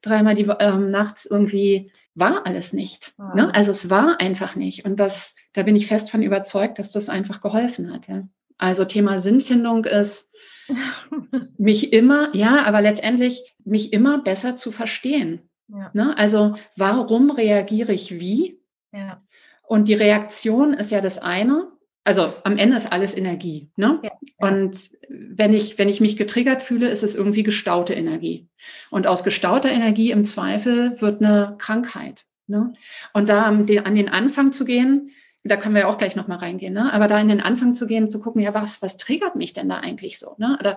dreimal die ähm, nachts irgendwie war alles nichts. Ja. Ne? Also es war einfach nicht. Und das, da bin ich fest von überzeugt, dass das einfach geholfen hat. Ja? Also Thema Sinnfindung ist mich immer, ja, aber letztendlich mich immer besser zu verstehen. Ja. Ne? Also warum reagiere ich wie? Ja. Und die Reaktion ist ja das eine. Also am Ende ist alles Energie. Ne? Ja. Und wenn ich, wenn ich mich getriggert fühle, ist es irgendwie gestaute Energie. Und aus gestauter Energie im Zweifel wird eine Krankheit. Ne? Und da an den Anfang zu gehen, da können wir ja auch gleich nochmal reingehen, ne? aber da in den Anfang zu gehen, zu gucken, ja, was, was triggert mich denn da eigentlich so? Ne? Oder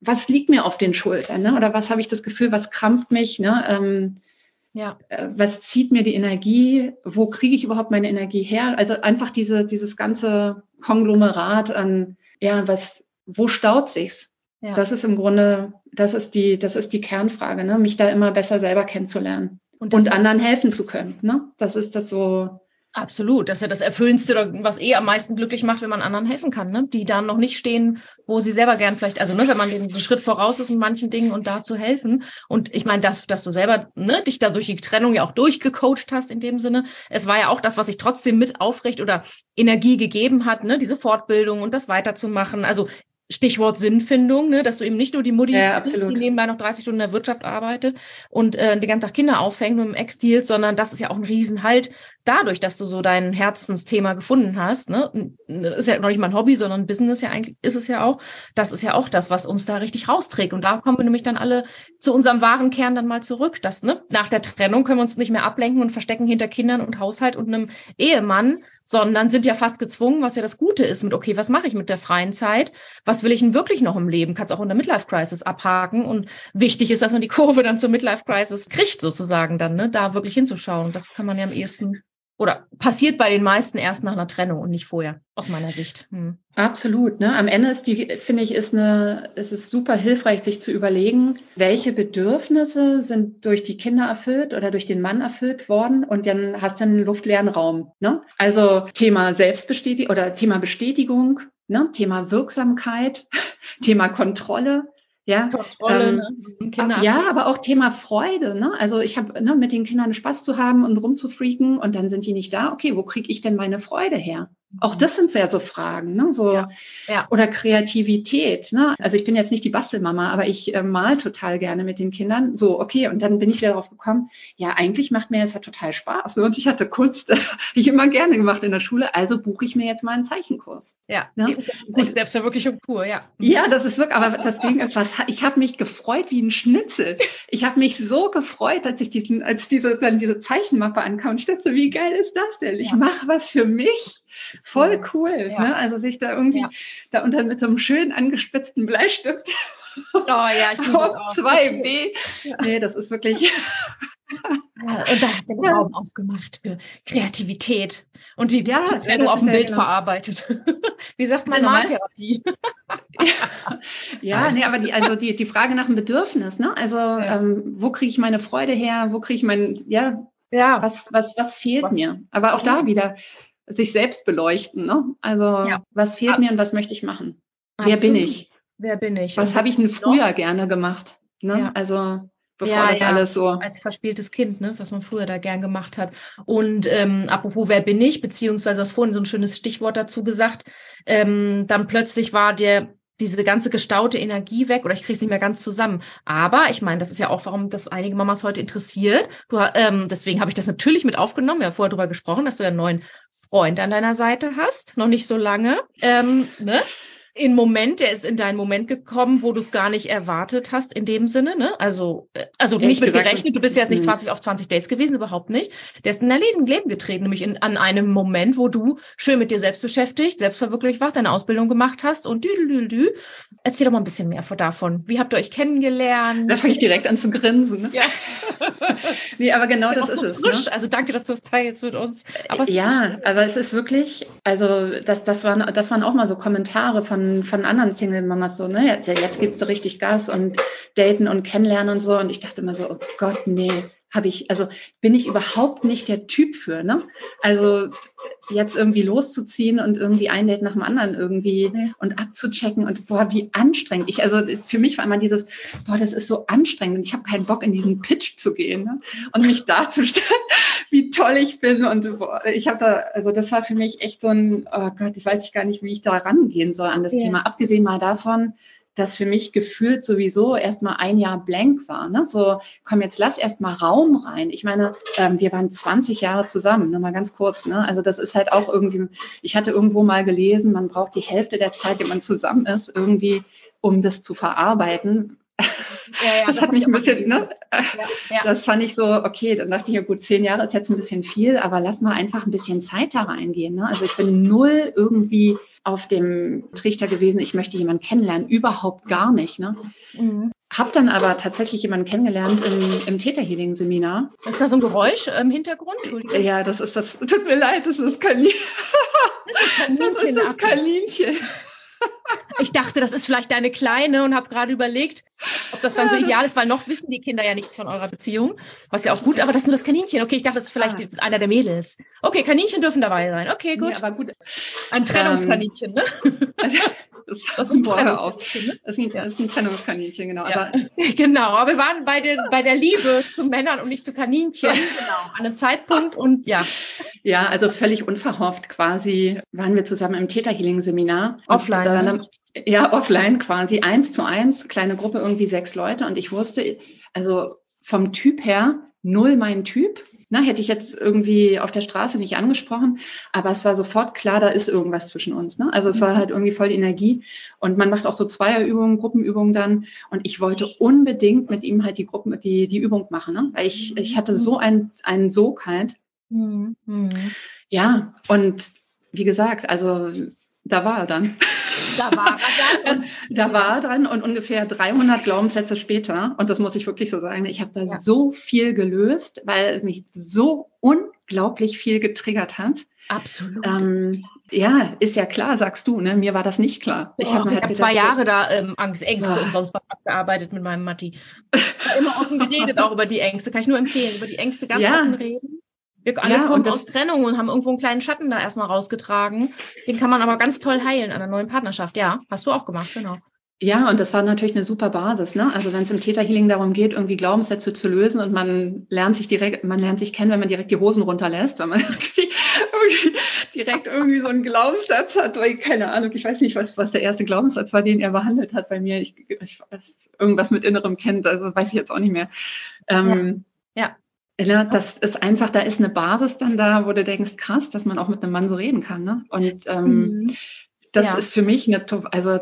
was liegt mir auf den Schultern? Ne? Oder was habe ich das Gefühl, was krampft mich? Ne? Ähm, ja. Äh, was zieht mir die Energie? Wo kriege ich überhaupt meine Energie her? Also einfach diese, dieses ganze Konglomerat an, ja, was, wo staut sich's? Ja. Das ist im Grunde, das ist die, das ist die Kernfrage, ne? mich da immer besser selber kennenzulernen und, und anderen helfen zu können. Ne? Das ist das so, Absolut, das ist ja das Erfüllendste, was eh am meisten glücklich macht, wenn man anderen helfen kann, ne? die dann noch nicht stehen, wo sie selber gern vielleicht, also ne, wenn man den, Schritt voraus ist in manchen Dingen und da zu helfen. Und ich meine, dass, dass du selber ne, dich da durch die Trennung ja auch durchgecoacht hast in dem Sinne. Es war ja auch das, was sich trotzdem mit aufrecht oder Energie gegeben hat, ne, diese Fortbildung und das weiterzumachen. Also Stichwort Sinnfindung, ne, dass du eben nicht nur die Mutti ja, bist, die nebenbei noch 30 Stunden in der Wirtschaft arbeitet und äh, den ganzen Tag Kinder auffängt mit dem Ex-Deal, sondern das ist ja auch ein Riesenhalt dadurch, dass du so dein Herzensthema gefunden hast. Ne, ist ja noch nicht mal ein Hobby, sondern ein Business ja eigentlich ist es ja auch. Das ist ja auch das, was uns da richtig rausträgt. Und da kommen wir nämlich dann alle zu unserem wahren Kern dann mal zurück. Das, ne, nach der Trennung können wir uns nicht mehr ablenken und verstecken hinter Kindern und Haushalt und einem Ehemann, sondern sind ja fast gezwungen, was ja das Gute ist mit, okay, was mache ich mit der freien Zeit? Was will ich denn wirklich noch im Leben? Kannst auch in der Midlife Crisis abhaken. Und wichtig ist, dass man die Kurve dann zur Midlife Crisis kriegt, sozusagen dann, ne, da wirklich hinzuschauen. Das kann man ja am ehesten oder passiert bei den meisten erst nach einer Trennung und nicht vorher, aus meiner Sicht. Hm. Absolut. Ne? Am Ende ist die, finde ich, ist eine, ist es super hilfreich, sich zu überlegen, welche Bedürfnisse sind durch die Kinder erfüllt oder durch den Mann erfüllt worden und dann hast du einen luftleeren Raum. Ne? Also Thema Selbstbestätigung oder Thema Bestätigung, ne? Thema Wirksamkeit, Thema Kontrolle. Ja, Kontrolle, ähm, ne? Kinder ja, aber auch Thema Freude. Ne? Also ich habe ne, mit den Kindern Spaß zu haben und rumzufreaken und dann sind die nicht da. Okay, wo kriege ich denn meine Freude her? Auch das sind ja so Fragen, ne? So ja, ja. oder Kreativität. Ne? Also ich bin jetzt nicht die Bastelmama, aber ich äh, mal total gerne mit den Kindern. So okay, und dann bin ich wieder darauf gekommen. Ja, eigentlich macht mir das ja total Spaß. Ne? Und ich hatte Kunst, ich immer gerne gemacht in der Schule. Also buche ich mir jetzt mal einen Zeichenkurs. Ja, ne? das ist echt Selbstverwirklichung pur. Ja, ja, das ist wirklich. Aber das Ding ist, was ich habe mich gefreut wie ein Schnitzel. Ich habe mich so gefreut, als ich diesen, als diese dann diese Zeichenmappe ankam und dachte, wie geil ist das denn? Ich ja. mache was für mich Voll cool, ja. ne? Also sich da irgendwie ja. da unter mit so einem schön angespitzten Bleistift Oh ja, ich liebe auf 2b. Ja. Nee, das ist wirklich. und da hat er den Raum aufgemacht für Kreativität und die ja, Trennung auf dem Bild genau. verarbeitet. Wie sagt man Maltherapie? ja, ja nee, aber die, also die, die Frage nach dem Bedürfnis, ne? Also ja. ähm, wo kriege ich meine Freude her? Wo kriege ich mein, ja, ja, was, was, was fehlt was? mir? Aber auch da wieder sich selbst beleuchten, ne? Also ja. was fehlt mir und was möchte ich machen? Absolut. Wer bin ich? Wer bin ich? Was habe ich denn früher noch? gerne gemacht? Ne? Ja. Also bevor ja, das ja. alles so. Als verspieltes Kind, ne? was man früher da gern gemacht hat. Und ähm, apropos, wer bin ich? Beziehungsweise, du hast vorhin so ein schönes Stichwort dazu gesagt. Ähm, dann plötzlich war der diese ganze gestaute Energie weg oder ich kriege es nicht mehr ganz zusammen. Aber ich meine, das ist ja auch, warum das einige Mamas heute interessiert. Du, ähm, deswegen habe ich das natürlich mit aufgenommen. Wir haben vorher darüber gesprochen, dass du ja einen neuen Freund an deiner Seite hast, noch nicht so lange. Ähm, ne? In Moment, der ist in deinen Moment gekommen, wo du es gar nicht erwartet hast, in dem Sinne, ne? Also, äh, also nicht mit gerechnet, du bist ja jetzt nicht 20 auf 20 Dates gewesen, überhaupt nicht. Der ist in dein Leben getreten, nämlich in, an einem Moment, wo du schön mit dir selbst beschäftigt, selbstverwirklicht warst, deine Ausbildung gemacht hast und düdelüdü. Erzähl doch mal ein bisschen mehr davon. Wie habt ihr euch kennengelernt? Da fange ich direkt an zu grinsen. Ne? Ja. nee, aber genau das ist so es. Ne? Frisch. Ne? Also danke, dass du es teilst mit uns. Aber ja, aber es ist wirklich, also das, das waren, das waren auch mal so Kommentare von von, anderen Single-Mamas so, ne, jetzt, jetzt gibst du richtig Gas und daten und kennenlernen und so. Und ich dachte immer so, oh Gott, nee, habe ich, also bin ich überhaupt nicht der Typ für, ne? Also jetzt irgendwie loszuziehen und irgendwie ein Date nach dem anderen irgendwie ja. und abzuchecken und boah, wie anstrengend. Ich, also für mich war immer dieses, boah, das ist so anstrengend und ich habe keinen Bock in diesen Pitch zu gehen ne? und mich darzustellen, wie toll ich bin und boah, ich habe da, also das war für mich echt so ein, oh Gott, ich weiß gar nicht, wie ich da rangehen soll an das ja. Thema. Abgesehen mal davon, das für mich gefühlt sowieso erstmal ein Jahr blank war. Ne? So, komm, jetzt lass erstmal Raum rein. Ich meine, ähm, wir waren 20 Jahre zusammen, nur mal ganz kurz. Ne? Also das ist halt auch irgendwie, ich hatte irgendwo mal gelesen, man braucht die Hälfte der Zeit, die man zusammen ist, irgendwie, um das zu verarbeiten. Ja, ja, das, das hat mich ein bisschen, ne? Ja, das fand ich so, okay, dann dachte ich, ja gut, zehn Jahre ist jetzt ein bisschen viel, aber lass mal einfach ein bisschen Zeit da reingehen. Ne? Also ich bin null irgendwie auf dem Trichter gewesen, ich möchte jemanden kennenlernen, überhaupt gar nicht. Ne? Mhm. Hab dann aber tatsächlich jemanden kennengelernt im, im Täterhealing-Seminar. Ist da so ein Geräusch im Hintergrund? Ja, das ist das, tut mir leid, das ist. Das ist, Kaninchen das, ist das Kaninchen. Ich dachte, das ist vielleicht deine Kleine und habe gerade überlegt, ob das dann so ideal ist, weil noch wissen die Kinder ja nichts von eurer Beziehung. Was ja auch gut, aber das ist nur das Kaninchen. Okay, ich dachte, das ist vielleicht ah. einer der Mädels. Okay, Kaninchen dürfen dabei sein. Okay, gut. Ja, aber gut. Ein Trennungskaninchen, ne? Das, das ist ein Trennungskaninchen. Ne? Das, ist ein, das ist ein Trennungskaninchen, genau. Ja. Aber, genau, aber wir waren bei, den, bei der Liebe zu Männern und nicht zu Kaninchen. genau. An einem Zeitpunkt und ja. Ja, also völlig unverhofft quasi waren wir zusammen im Täterhealing-Seminar. Offline. Und, äh, ja, offline quasi, eins zu eins, kleine Gruppe, irgendwie sechs Leute. Und ich wusste, also vom Typ her, null mein Typ. Na, hätte ich jetzt irgendwie auf der Straße nicht angesprochen, aber es war sofort klar, da ist irgendwas zwischen uns. Ne? Also es war mhm. halt irgendwie voll die Energie und man macht auch so Zweierübungen, Gruppenübungen dann und ich wollte unbedingt mit ihm halt die Gruppen, die, die Übung machen, ne? weil ich, ich hatte so einen, einen Sog halt. Mhm. Ja, und wie gesagt, also da war er dann. Da war er dann. Und da war er dann und ungefähr 300 Glaubenssätze später, und das muss ich wirklich so sagen, ich habe da ja. so viel gelöst, weil mich so unglaublich viel getriggert hat. Absolut. Ähm, ja, ist ja klar, sagst du, ne? Mir war das nicht klar. Ich habe hab zwei Jahre da ähm, Angst, Ängste oh. und sonst was abgearbeitet mit meinem Matti. immer offen geredet, auch über die Ängste. Kann ich nur empfehlen, über die Ängste ganz ja. offen reden. Wir alle ja, kommen aus Trennung und haben irgendwo einen kleinen Schatten da erstmal rausgetragen. Den kann man aber ganz toll heilen an einer neuen Partnerschaft. Ja, hast du auch gemacht, genau. Ja, und das war natürlich eine super Basis, ne? Also wenn es im Täterhealing darum geht, irgendwie Glaubenssätze zu lösen und man lernt sich direkt, man lernt sich kennen, wenn man direkt die Hosen runterlässt, wenn man irgendwie, irgendwie direkt irgendwie so einen Glaubenssatz hat, oder keine Ahnung, ich weiß nicht, was, was der erste Glaubenssatz war, den er behandelt hat bei mir. Ich, ich irgendwas mit innerem Kind, also weiß ich jetzt auch nicht mehr. Ähm, ja. ja. Ne, das ist einfach, da ist eine Basis dann da, wo du denkst, krass, dass man auch mit einem Mann so reden kann. Ne? Und ähm, mhm. das ja. ist für mich eine, also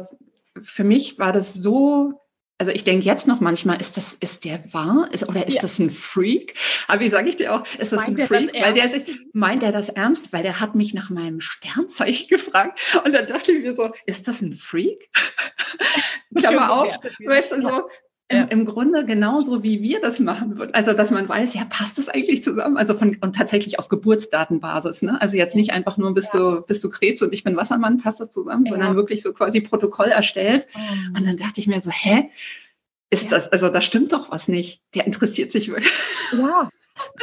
für mich war das so, also ich denke jetzt noch manchmal, ist das, ist der wahr? Ist, oder ist ja. das ein Freak? Aber wie sage ich dir auch, ist das meint ein Freak? Weil der sich, meint er das ernst? Weil der hat mich nach meinem Sternzeichen gefragt. Und dann dachte ich mir so, ist das ein Freak? Klammer auf, weißt du, so, ja. im Grunde genauso wie wir das machen würden. Also, dass man weiß, ja, passt das eigentlich zusammen? Also von, und tatsächlich auf Geburtsdatenbasis, ne? Also jetzt nicht einfach nur bist ja. du, bist du Krebs und ich bin Wassermann, passt das zusammen, ja. sondern wirklich so quasi Protokoll erstellt. Oh. Und dann dachte ich mir so, hä? Ist das, also da stimmt doch was nicht. Der interessiert sich wirklich. Ja,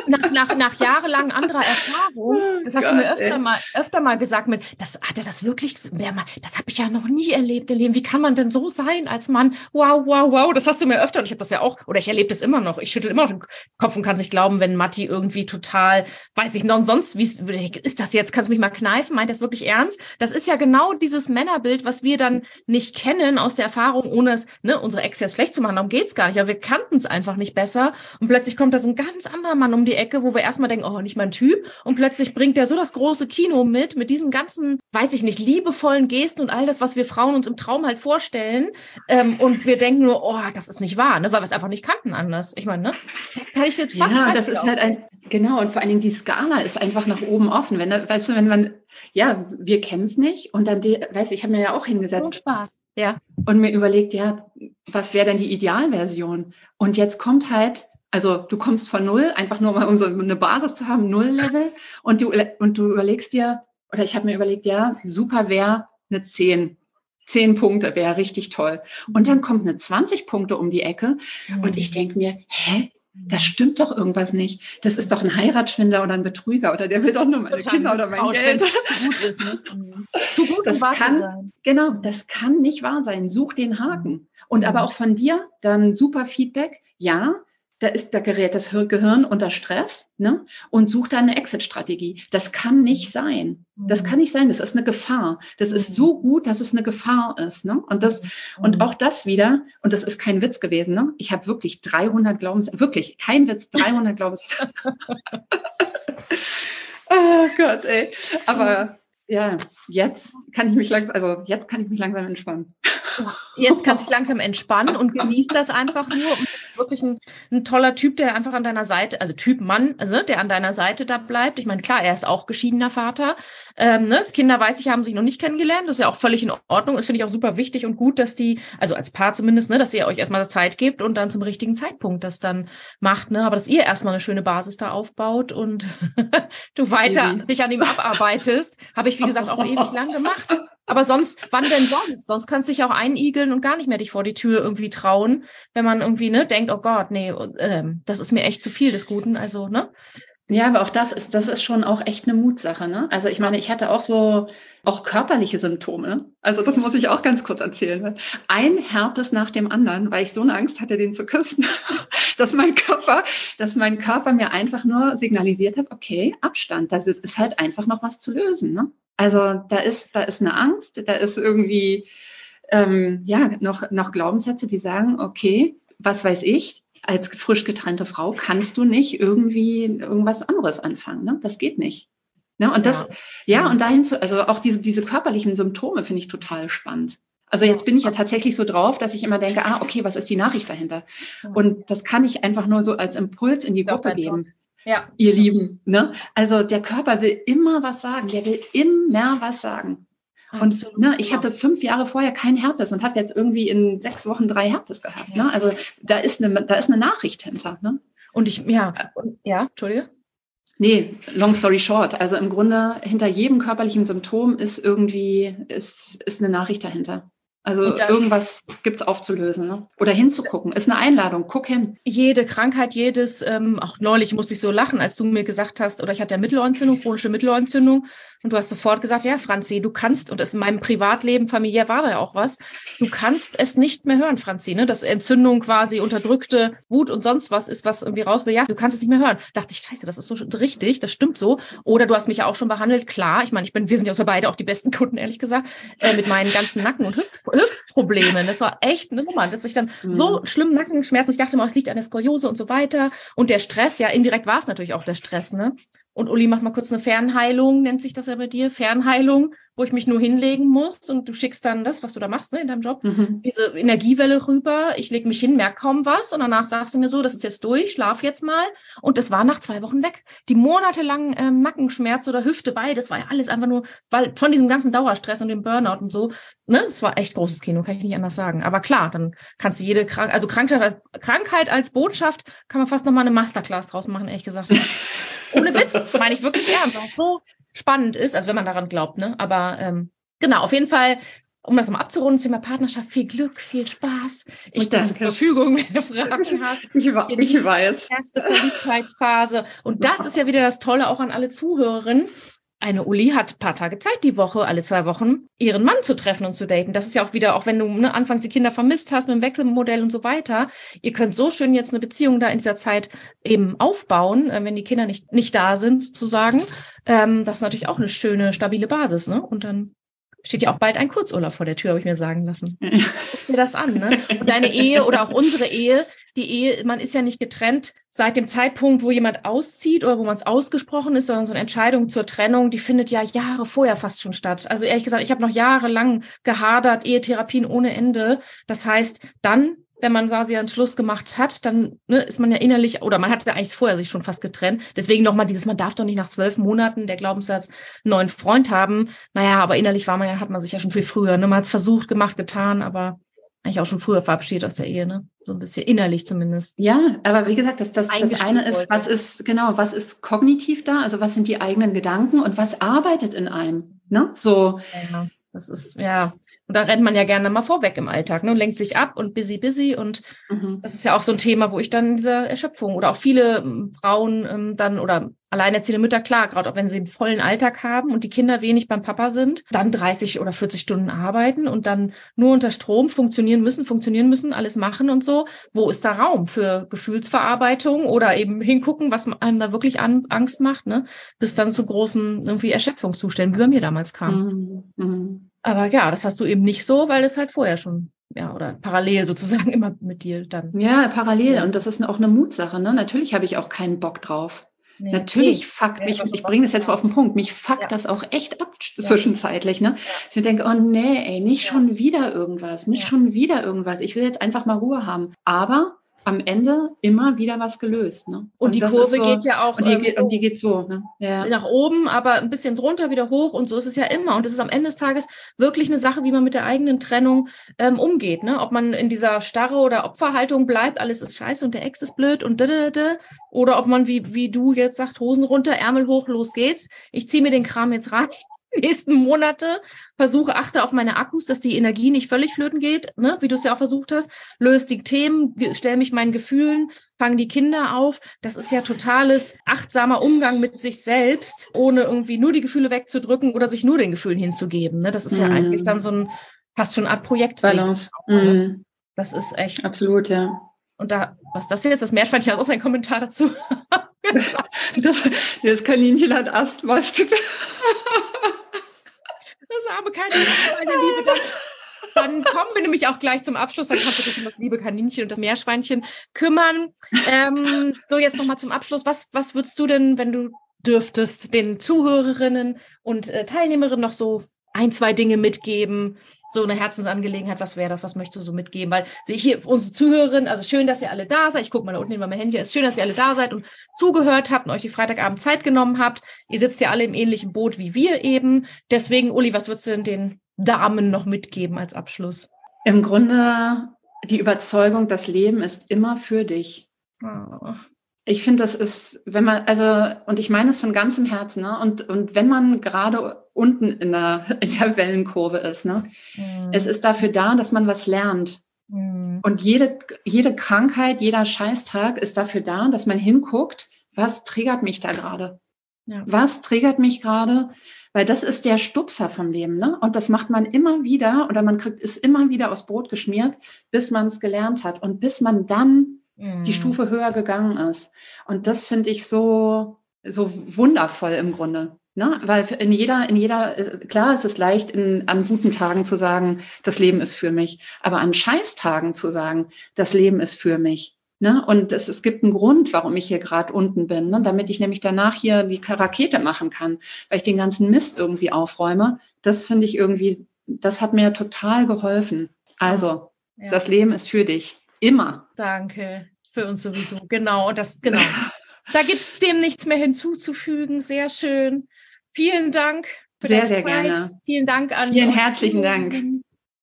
nach, nach, nach jahrelang anderer Erfahrung, oh das hast Gott, du mir öfter mal, öfter mal gesagt, mit, das hat er das wirklich, das habe ich ja noch nie erlebt im Leben. Wie kann man denn so sein als Mann? Wow, wow, wow. Das hast du mir öfter und ich habe das ja auch, oder ich erlebe das immer noch. Ich schüttel immer noch den Kopf und kann nicht glauben, wenn Matti irgendwie total, weiß ich noch, sonst, wie ist das jetzt? Kannst du mich mal kneifen? Meint das wirklich ernst? Das ist ja genau dieses Männerbild, was wir dann nicht kennen aus der Erfahrung, ohne es, ne, unsere Ex jetzt schlecht zu machen. Darum geht's gar nicht. Aber wir kannten es einfach nicht besser. Und plötzlich kommt da so ein ganz anderer Mann um die Ecke, wo wir erstmal denken, oh, nicht mein Typ. Und plötzlich bringt er so das große Kino mit, mit diesen ganzen, weiß ich nicht, liebevollen Gesten und all das, was wir Frauen uns im Traum halt vorstellen. Ähm, und wir denken nur, oh, das ist nicht wahr, ne? weil wir es einfach nicht kannten anders. Ich meine, ne? Kann ich jetzt Ja, das ist halt ein, genau, und vor allen Dingen die Skala ist einfach nach oben offen. Wenn, weißt du, wenn man, ja, wir kennen es nicht und dann, die, weißt du, ich habe mir ja auch hingesetzt. Und Spaß, ja. Und mir überlegt, ja, was wäre denn die Idealversion? Und jetzt kommt halt also du kommst von null, einfach nur mal um so eine Basis zu haben, null Level und du, und du überlegst dir, oder ich habe mir überlegt, ja, super wäre eine 10. 10 Punkte wäre richtig toll. Und dann kommt eine 20 Punkte um die Ecke und ich denke mir, hä? Das stimmt doch irgendwas nicht. Das ist doch ein Heiratsschwindler oder ein Betrüger oder der will doch nur meine Total Kinder oder mein Geld. Zu gut ist, ne? zu gut, das wahr kann, sein. Genau, das kann nicht wahr sein. Such den Haken. Und aber auch von dir dann super Feedback. Ja, da ist, da gerät das Gehirn unter Stress ne? und sucht da eine Exit-Strategie. Das kann nicht sein. Das kann nicht sein. Das ist eine Gefahr. Das ist so gut, dass es eine Gefahr ist. Ne? Und das und auch das wieder. Und das ist kein Witz gewesen. Ne? Ich habe wirklich 300 Glaubens, wirklich kein Witz, 300 Glaubens. oh Gott, ey. Aber ja, jetzt kann ich mich langsam, also jetzt kann ich mich langsam entspannen. Jetzt kannst du dich langsam entspannen und genießt das einfach nur. Und das ist wirklich ein, ein, toller Typ, der einfach an deiner Seite, also Typ Mann, also der an deiner Seite da bleibt. Ich meine, klar, er ist auch geschiedener Vater. Ähm, ne? Kinder, weiß ich, haben sich noch nicht kennengelernt. Das ist ja auch völlig in Ordnung. Das finde ich auch super wichtig und gut, dass die, also als Paar zumindest, ne, dass ihr euch erstmal Zeit gebt und dann zum richtigen Zeitpunkt das dann macht. Ne? Aber dass ihr erstmal eine schöne Basis da aufbaut und du weiter dich an ihm abarbeitest, habe ich, wie gesagt, auch ewig lang gemacht. Aber sonst, wann denn sonst? Sonst kannst du dich auch einigeln und gar nicht mehr dich vor die Tür irgendwie trauen, wenn man irgendwie, ne, denkt, oh Gott, nee, äh, das ist mir echt zu viel des Guten. Also, ne? Ja, aber auch das ist, das ist schon auch echt eine Mutsache, ne? Also ich meine, ich hatte auch so, auch körperliche Symptome. Ne? Also das muss ich auch ganz kurz erzählen. Ein Herpes nach dem anderen, weil ich so eine Angst hatte, den zu küssen, dass mein Körper, dass mein Körper mir einfach nur signalisiert hat, okay, Abstand, das ist halt einfach noch was zu lösen. Ne? Also da ist, da ist eine Angst, da ist irgendwie ähm, ja noch, noch Glaubenssätze, die sagen, okay, was weiß ich, als frisch getrennte Frau kannst du nicht irgendwie irgendwas anderes anfangen. Ne? Das geht nicht. Ne? Und das, ja, ja und dahin zu, also auch diese, diese körperlichen Symptome finde ich total spannend. Also jetzt bin ich ja tatsächlich so drauf, dass ich immer denke, ah, okay, was ist die Nachricht dahinter? Und das kann ich einfach nur so als Impuls in die Gruppe geben. Ja. Ihr Lieben, ne? Also der Körper will immer was sagen, der will immer was sagen. Und ne, ich hatte fünf Jahre vorher keinen Herpes und habe jetzt irgendwie in sechs Wochen drei Herpes gehabt. Ne? Also da ist eine, da ist eine Nachricht hinter. Ne? Und ich, ja, und, ja, Entschuldige. Nee, long story short. Also im Grunde hinter jedem körperlichen Symptom ist irgendwie, ist, ist eine Nachricht dahinter. Also irgendwas gibt's aufzulösen ne? oder hinzugucken. Ist eine Einladung. Guck hin. Jede Krankheit, jedes, ähm, auch neulich musste ich so lachen, als du mir gesagt hast, oder ich hatte ja Mittelohrentzündung, chronische Mittelohrentzündung. Und du hast sofort gesagt, ja, Franzi, du kannst, und das in meinem Privatleben, familiär war da ja auch was, du kannst es nicht mehr hören, Franzi, ne? Dass Entzündung quasi unterdrückte Wut und sonst was ist, was irgendwie raus will. Ja, du kannst es nicht mehr hören. Dachte ich, scheiße, das ist so richtig, das stimmt so. Oder du hast mich ja auch schon behandelt, klar. Ich meine, ich bin, wir sind ja so beide auch die besten Kunden, ehrlich gesagt, äh, mit meinen ganzen Nacken- und Hüft Hüftproblemen. Das war echt eine Nummer, dass ich dann mhm. so schlimm Nackenschmerzen, ich dachte mal, es liegt an der Skoliose und so weiter. Und der Stress, ja, indirekt war es natürlich auch der Stress, ne? Und Uli macht mal kurz eine Fernheilung, nennt sich das ja bei dir, Fernheilung, wo ich mich nur hinlegen muss und du schickst dann das, was du da machst, ne, in deinem Job, mhm. diese Energiewelle rüber, ich lege mich hin, merke kaum was und danach sagst du mir so, das ist jetzt durch, schlaf jetzt mal und das war nach zwei Wochen weg. Die monatelangen ähm, Nackenschmerz oder Hüfte bei, das war ja alles einfach nur, weil von diesem ganzen Dauerstress und dem Burnout und so, ne, das war echt großes Kino, kann ich nicht anders sagen. Aber klar, dann kannst du jede Krankheit, also Krankheit, Krankheit als Botschaft kann man fast nochmal eine Masterclass draus machen, ehrlich gesagt. Ohne Witz, meine ich wirklich ernst, was so spannend ist, also wenn man daran glaubt, ne? Aber ähm, genau, auf jeden Fall, um das mal abzurunden, Thema Partnerschaft, viel Glück, viel Spaß. Ich stehe zur Verfügung, wenn du Fragen hast. Ich, ich weiß. Erste Verliebtheitsphase. Und das ist ja wieder das Tolle auch an alle Zuhörerinnen eine Uli hat paar Tage Zeit die Woche, alle zwei Wochen, ihren Mann zu treffen und zu daten. Das ist ja auch wieder, auch wenn du ne, anfangs die Kinder vermisst hast mit dem Wechselmodell und so weiter. Ihr könnt so schön jetzt eine Beziehung da in dieser Zeit eben aufbauen, äh, wenn die Kinder nicht, nicht da sind, sozusagen. Ähm, das ist natürlich auch eine schöne, stabile Basis, ne? Und dann steht ja auch bald ein Kurzurlaub vor der Tür, habe ich mir sagen lassen. Guck dir das an, ne? Und deine Ehe oder auch unsere Ehe, die Ehe, man ist ja nicht getrennt seit dem Zeitpunkt, wo jemand auszieht oder wo man es ausgesprochen ist, sondern so eine Entscheidung zur Trennung, die findet ja Jahre vorher fast schon statt. Also ehrlich gesagt, ich habe noch jahrelang gehadert, Ehetherapien ohne Ende. Das heißt, dann wenn man quasi einen Schluss gemacht hat, dann ne, ist man ja innerlich, oder man hat ja eigentlich vorher sich schon fast getrennt. Deswegen nochmal dieses, man darf doch nicht nach zwölf Monaten der Glaubenssatz einen neuen Freund haben. Naja, aber innerlich war man ja, hat man sich ja schon viel früher. Ne? Man hat es versucht, gemacht, getan, aber eigentlich auch schon früher verabschiedet aus der Ehe, ne? So ein bisschen innerlich zumindest. Ja, aber wie gesagt, das, das, das eine ist, was ist, genau, was ist kognitiv da? Also was sind die eigenen Gedanken und was arbeitet in einem? Ne? So. Ja, das ist, ja, und da rennt man ja gerne mal vorweg im Alltag, ne? Lenkt sich ab und busy, busy. Und mhm. das ist ja auch so ein Thema, wo ich dann in dieser Erschöpfung oder auch viele ähm, Frauen ähm, dann oder alleinerziehende Mütter, klar, gerade auch wenn sie einen vollen Alltag haben und die Kinder wenig beim Papa sind, dann 30 oder 40 Stunden arbeiten und dann nur unter Strom funktionieren müssen, funktionieren müssen, alles machen und so. Wo ist da Raum für Gefühlsverarbeitung oder eben hingucken, was einem da wirklich an, Angst macht, ne? Bis dann zu großen irgendwie Erschöpfungszuständen, wie bei mir damals kam. Mhm. Mhm. Aber ja, das hast du eben nicht so, weil es halt vorher schon, ja, oder parallel sozusagen immer mit dir dann. Ja, parallel. Und das ist auch eine Mutsache, ne? Natürlich habe ich auch keinen Bock drauf. Nee, Natürlich nee. fuckt ja, mich, ich bringe das jetzt mal auf den Punkt, mich fuckt ja. das auch echt ab zwischenzeitlich, ne? Ich denke, oh nee, ey, nicht schon wieder irgendwas, nicht schon wieder irgendwas. Ich will jetzt einfach mal Ruhe haben. Aber am Ende immer wieder was gelöst. Ne? Und, und die Kurve so, geht ja auch. Und die, geht, und die geht so. Ne? Ja. Nach oben, aber ein bisschen drunter, wieder hoch. Und so ist es ja immer. Und das ist am Ende des Tages wirklich eine Sache, wie man mit der eigenen Trennung ähm, umgeht. Ne? Ob man in dieser Starre oder Opferhaltung bleibt, alles ist scheiße und der Ex ist blöd und da, da, da. Oder ob man, wie, wie du jetzt sagst, Hosen runter, Ärmel hoch, los geht's. Ich ziehe mir den Kram jetzt rein nächsten Monate, versuche, achte auf meine Akkus, dass die Energie nicht völlig flöten geht, ne, wie du es ja auch versucht hast, löse die Themen, stelle mich meinen Gefühlen, fange die Kinder auf. Das ist ja totales achtsamer Umgang mit sich selbst, ohne irgendwie nur die Gefühle wegzudrücken oder sich nur den Gefühlen hinzugeben. Ne? Das ist ja mhm. eigentlich dann so ein fast schon eine Art Projekt. Balance. Auch, mm. Das ist echt. Absolut, ja. Und da, was das jetzt, das Meerschweinchen hat auch seinen Kommentar dazu. das, das Kaninchen hat Asthma. das arme Kaninchen, meine Liebe. Dann, kommen wir nämlich auch gleich zum Abschluss. Dann kannst du dich um das liebe Kaninchen und das Meerschweinchen kümmern. Ähm, so, jetzt nochmal zum Abschluss. Was, was würdest du denn, wenn du dürftest, den Zuhörerinnen und äh, Teilnehmerinnen noch so ein, zwei Dinge mitgeben, so eine Herzensangelegenheit, was wäre das, was möchtest du so mitgeben? Weil hier unsere Zuhörerinnen, also schön, dass ihr alle da seid. Ich gucke mal da unten über mein Handy. Es ist schön, dass ihr alle da seid und zugehört habt und euch die Freitagabend Zeit genommen habt. Ihr sitzt ja alle im ähnlichen Boot wie wir eben. Deswegen, Uli, was würdest du denn den Damen noch mitgeben als Abschluss? Im Grunde die Überzeugung, das Leben ist immer für dich. Oh. Ich finde, das ist, wenn man, also, und ich meine es von ganzem Herzen, ne? Und, und wenn man gerade unten in der, in der Wellenkurve ist, ne? Mhm. Es ist dafür da, dass man was lernt. Mhm. Und jede, jede Krankheit, jeder Scheißtag ist dafür da, dass man hinguckt, was triggert mich da gerade? Ja. Was triggert mich gerade? Weil das ist der Stupser vom Leben, ne? Und das macht man immer wieder oder man kriegt es immer wieder aufs Brot geschmiert, bis man es gelernt hat und bis man dann mhm. die Stufe höher gegangen ist. Und das finde ich so, so wundervoll im Grunde. Ne? Weil in jeder, in jeder, äh, klar ist es leicht, in, an guten Tagen zu sagen, das Leben ist für mich. Aber an Scheißtagen zu sagen, das Leben ist für mich. Ne? Und es, es gibt einen Grund, warum ich hier gerade unten bin, ne? damit ich nämlich danach hier die Rakete machen kann, weil ich den ganzen Mist irgendwie aufräume. Das finde ich irgendwie, das hat mir total geholfen. Also, ja. das Leben ist für dich. Immer. Danke. Für uns sowieso. Genau. Das, genau. da gibt es dem nichts mehr hinzuzufügen. Sehr schön. Vielen Dank für sehr, deine sehr Zeit. Gerne. Vielen Dank an. Vielen herzlichen Dank.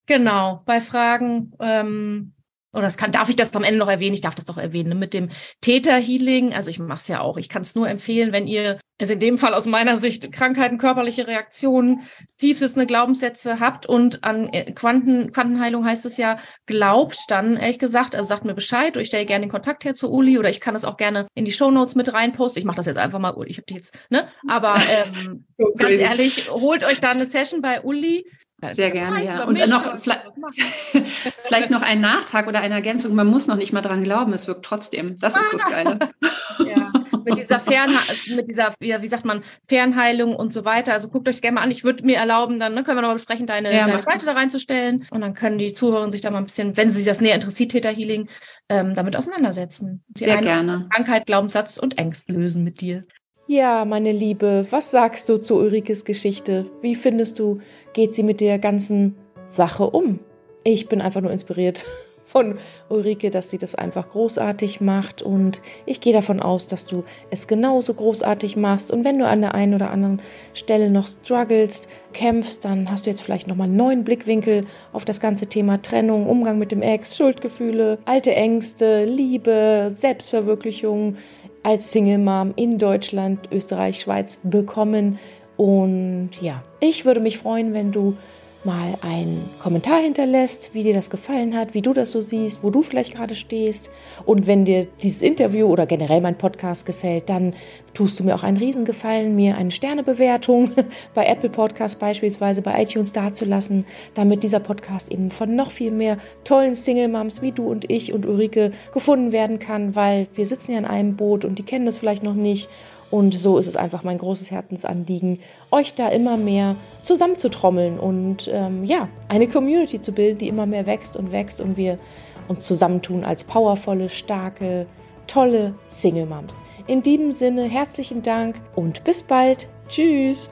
Genau. Bei Fragen ähm, oder das kann, darf ich das am Ende noch erwähnen? Ich darf das doch erwähnen. Ne? Mit dem Täter-Healing, also ich mache es ja auch. Ich kann es nur empfehlen, wenn ihr es in dem Fall aus meiner Sicht Krankheiten, körperliche Reaktionen, tiefsitzende Glaubenssätze habt und an äh, Quanten, Quantenheilung heißt es ja, glaubt, dann ehrlich gesagt, also sagt mir Bescheid oder ich stelle gerne den Kontakt her zu Uli oder ich kann es auch gerne in die Shownotes mit reinposten. Ich mache das jetzt einfach mal, ich habe die jetzt, ne? Aber ähm, ganz ehrlich, holt euch da eine Session bei Uli. Sehr gerne, ja. Und noch vielleicht, vielleicht noch ein Nachtrag oder eine Ergänzung. Man muss noch nicht mal dran glauben, es wirkt trotzdem. Das ist das Geile. ja, mit dieser Fernhe mit dieser, wie, wie sagt man, Fernheilung und so weiter. Also guckt euch gerne mal an. Ich würde mir erlauben, dann ne, können wir nochmal besprechen, deine, ja, deine Seite da reinzustellen. Und dann können die Zuhörer sich da mal ein bisschen, wenn sie sich das näher interessiert, Theta Healing, ähm, damit auseinandersetzen. Die Sehr gerne. Krankheit, Glaubenssatz und Ängste lösen mit dir. Ja, meine Liebe, was sagst du zu Ulrikes Geschichte? Wie findest du, geht sie mit der ganzen Sache um? Ich bin einfach nur inspiriert von Ulrike, dass sie das einfach großartig macht und ich gehe davon aus, dass du es genauso großartig machst und wenn du an der einen oder anderen Stelle noch strugglest, kämpfst, dann hast du jetzt vielleicht nochmal einen neuen Blickwinkel auf das ganze Thema Trennung, Umgang mit dem Ex, Schuldgefühle, alte Ängste, Liebe, Selbstverwirklichung, als Single Mom in Deutschland, Österreich, Schweiz bekommen. Und ja, ich würde mich freuen, wenn du mal einen Kommentar hinterlässt, wie dir das gefallen hat, wie du das so siehst, wo du vielleicht gerade stehst. Und wenn dir dieses Interview oder generell mein Podcast gefällt, dann tust du mir auch einen Riesengefallen, mir eine Sternebewertung bei Apple Podcast beispielsweise, bei iTunes dazulassen, damit dieser Podcast eben von noch viel mehr tollen Single Moms wie du und ich und Ulrike gefunden werden kann, weil wir sitzen ja in einem Boot und die kennen das vielleicht noch nicht und so ist es einfach mein großes Herzensanliegen, euch da immer mehr zusammenzutrommeln und ähm, ja, eine Community zu bilden, die immer mehr wächst und wächst und wir uns zusammentun als powervolle, starke, tolle Single Moms. In diesem Sinne herzlichen Dank und bis bald. Tschüss.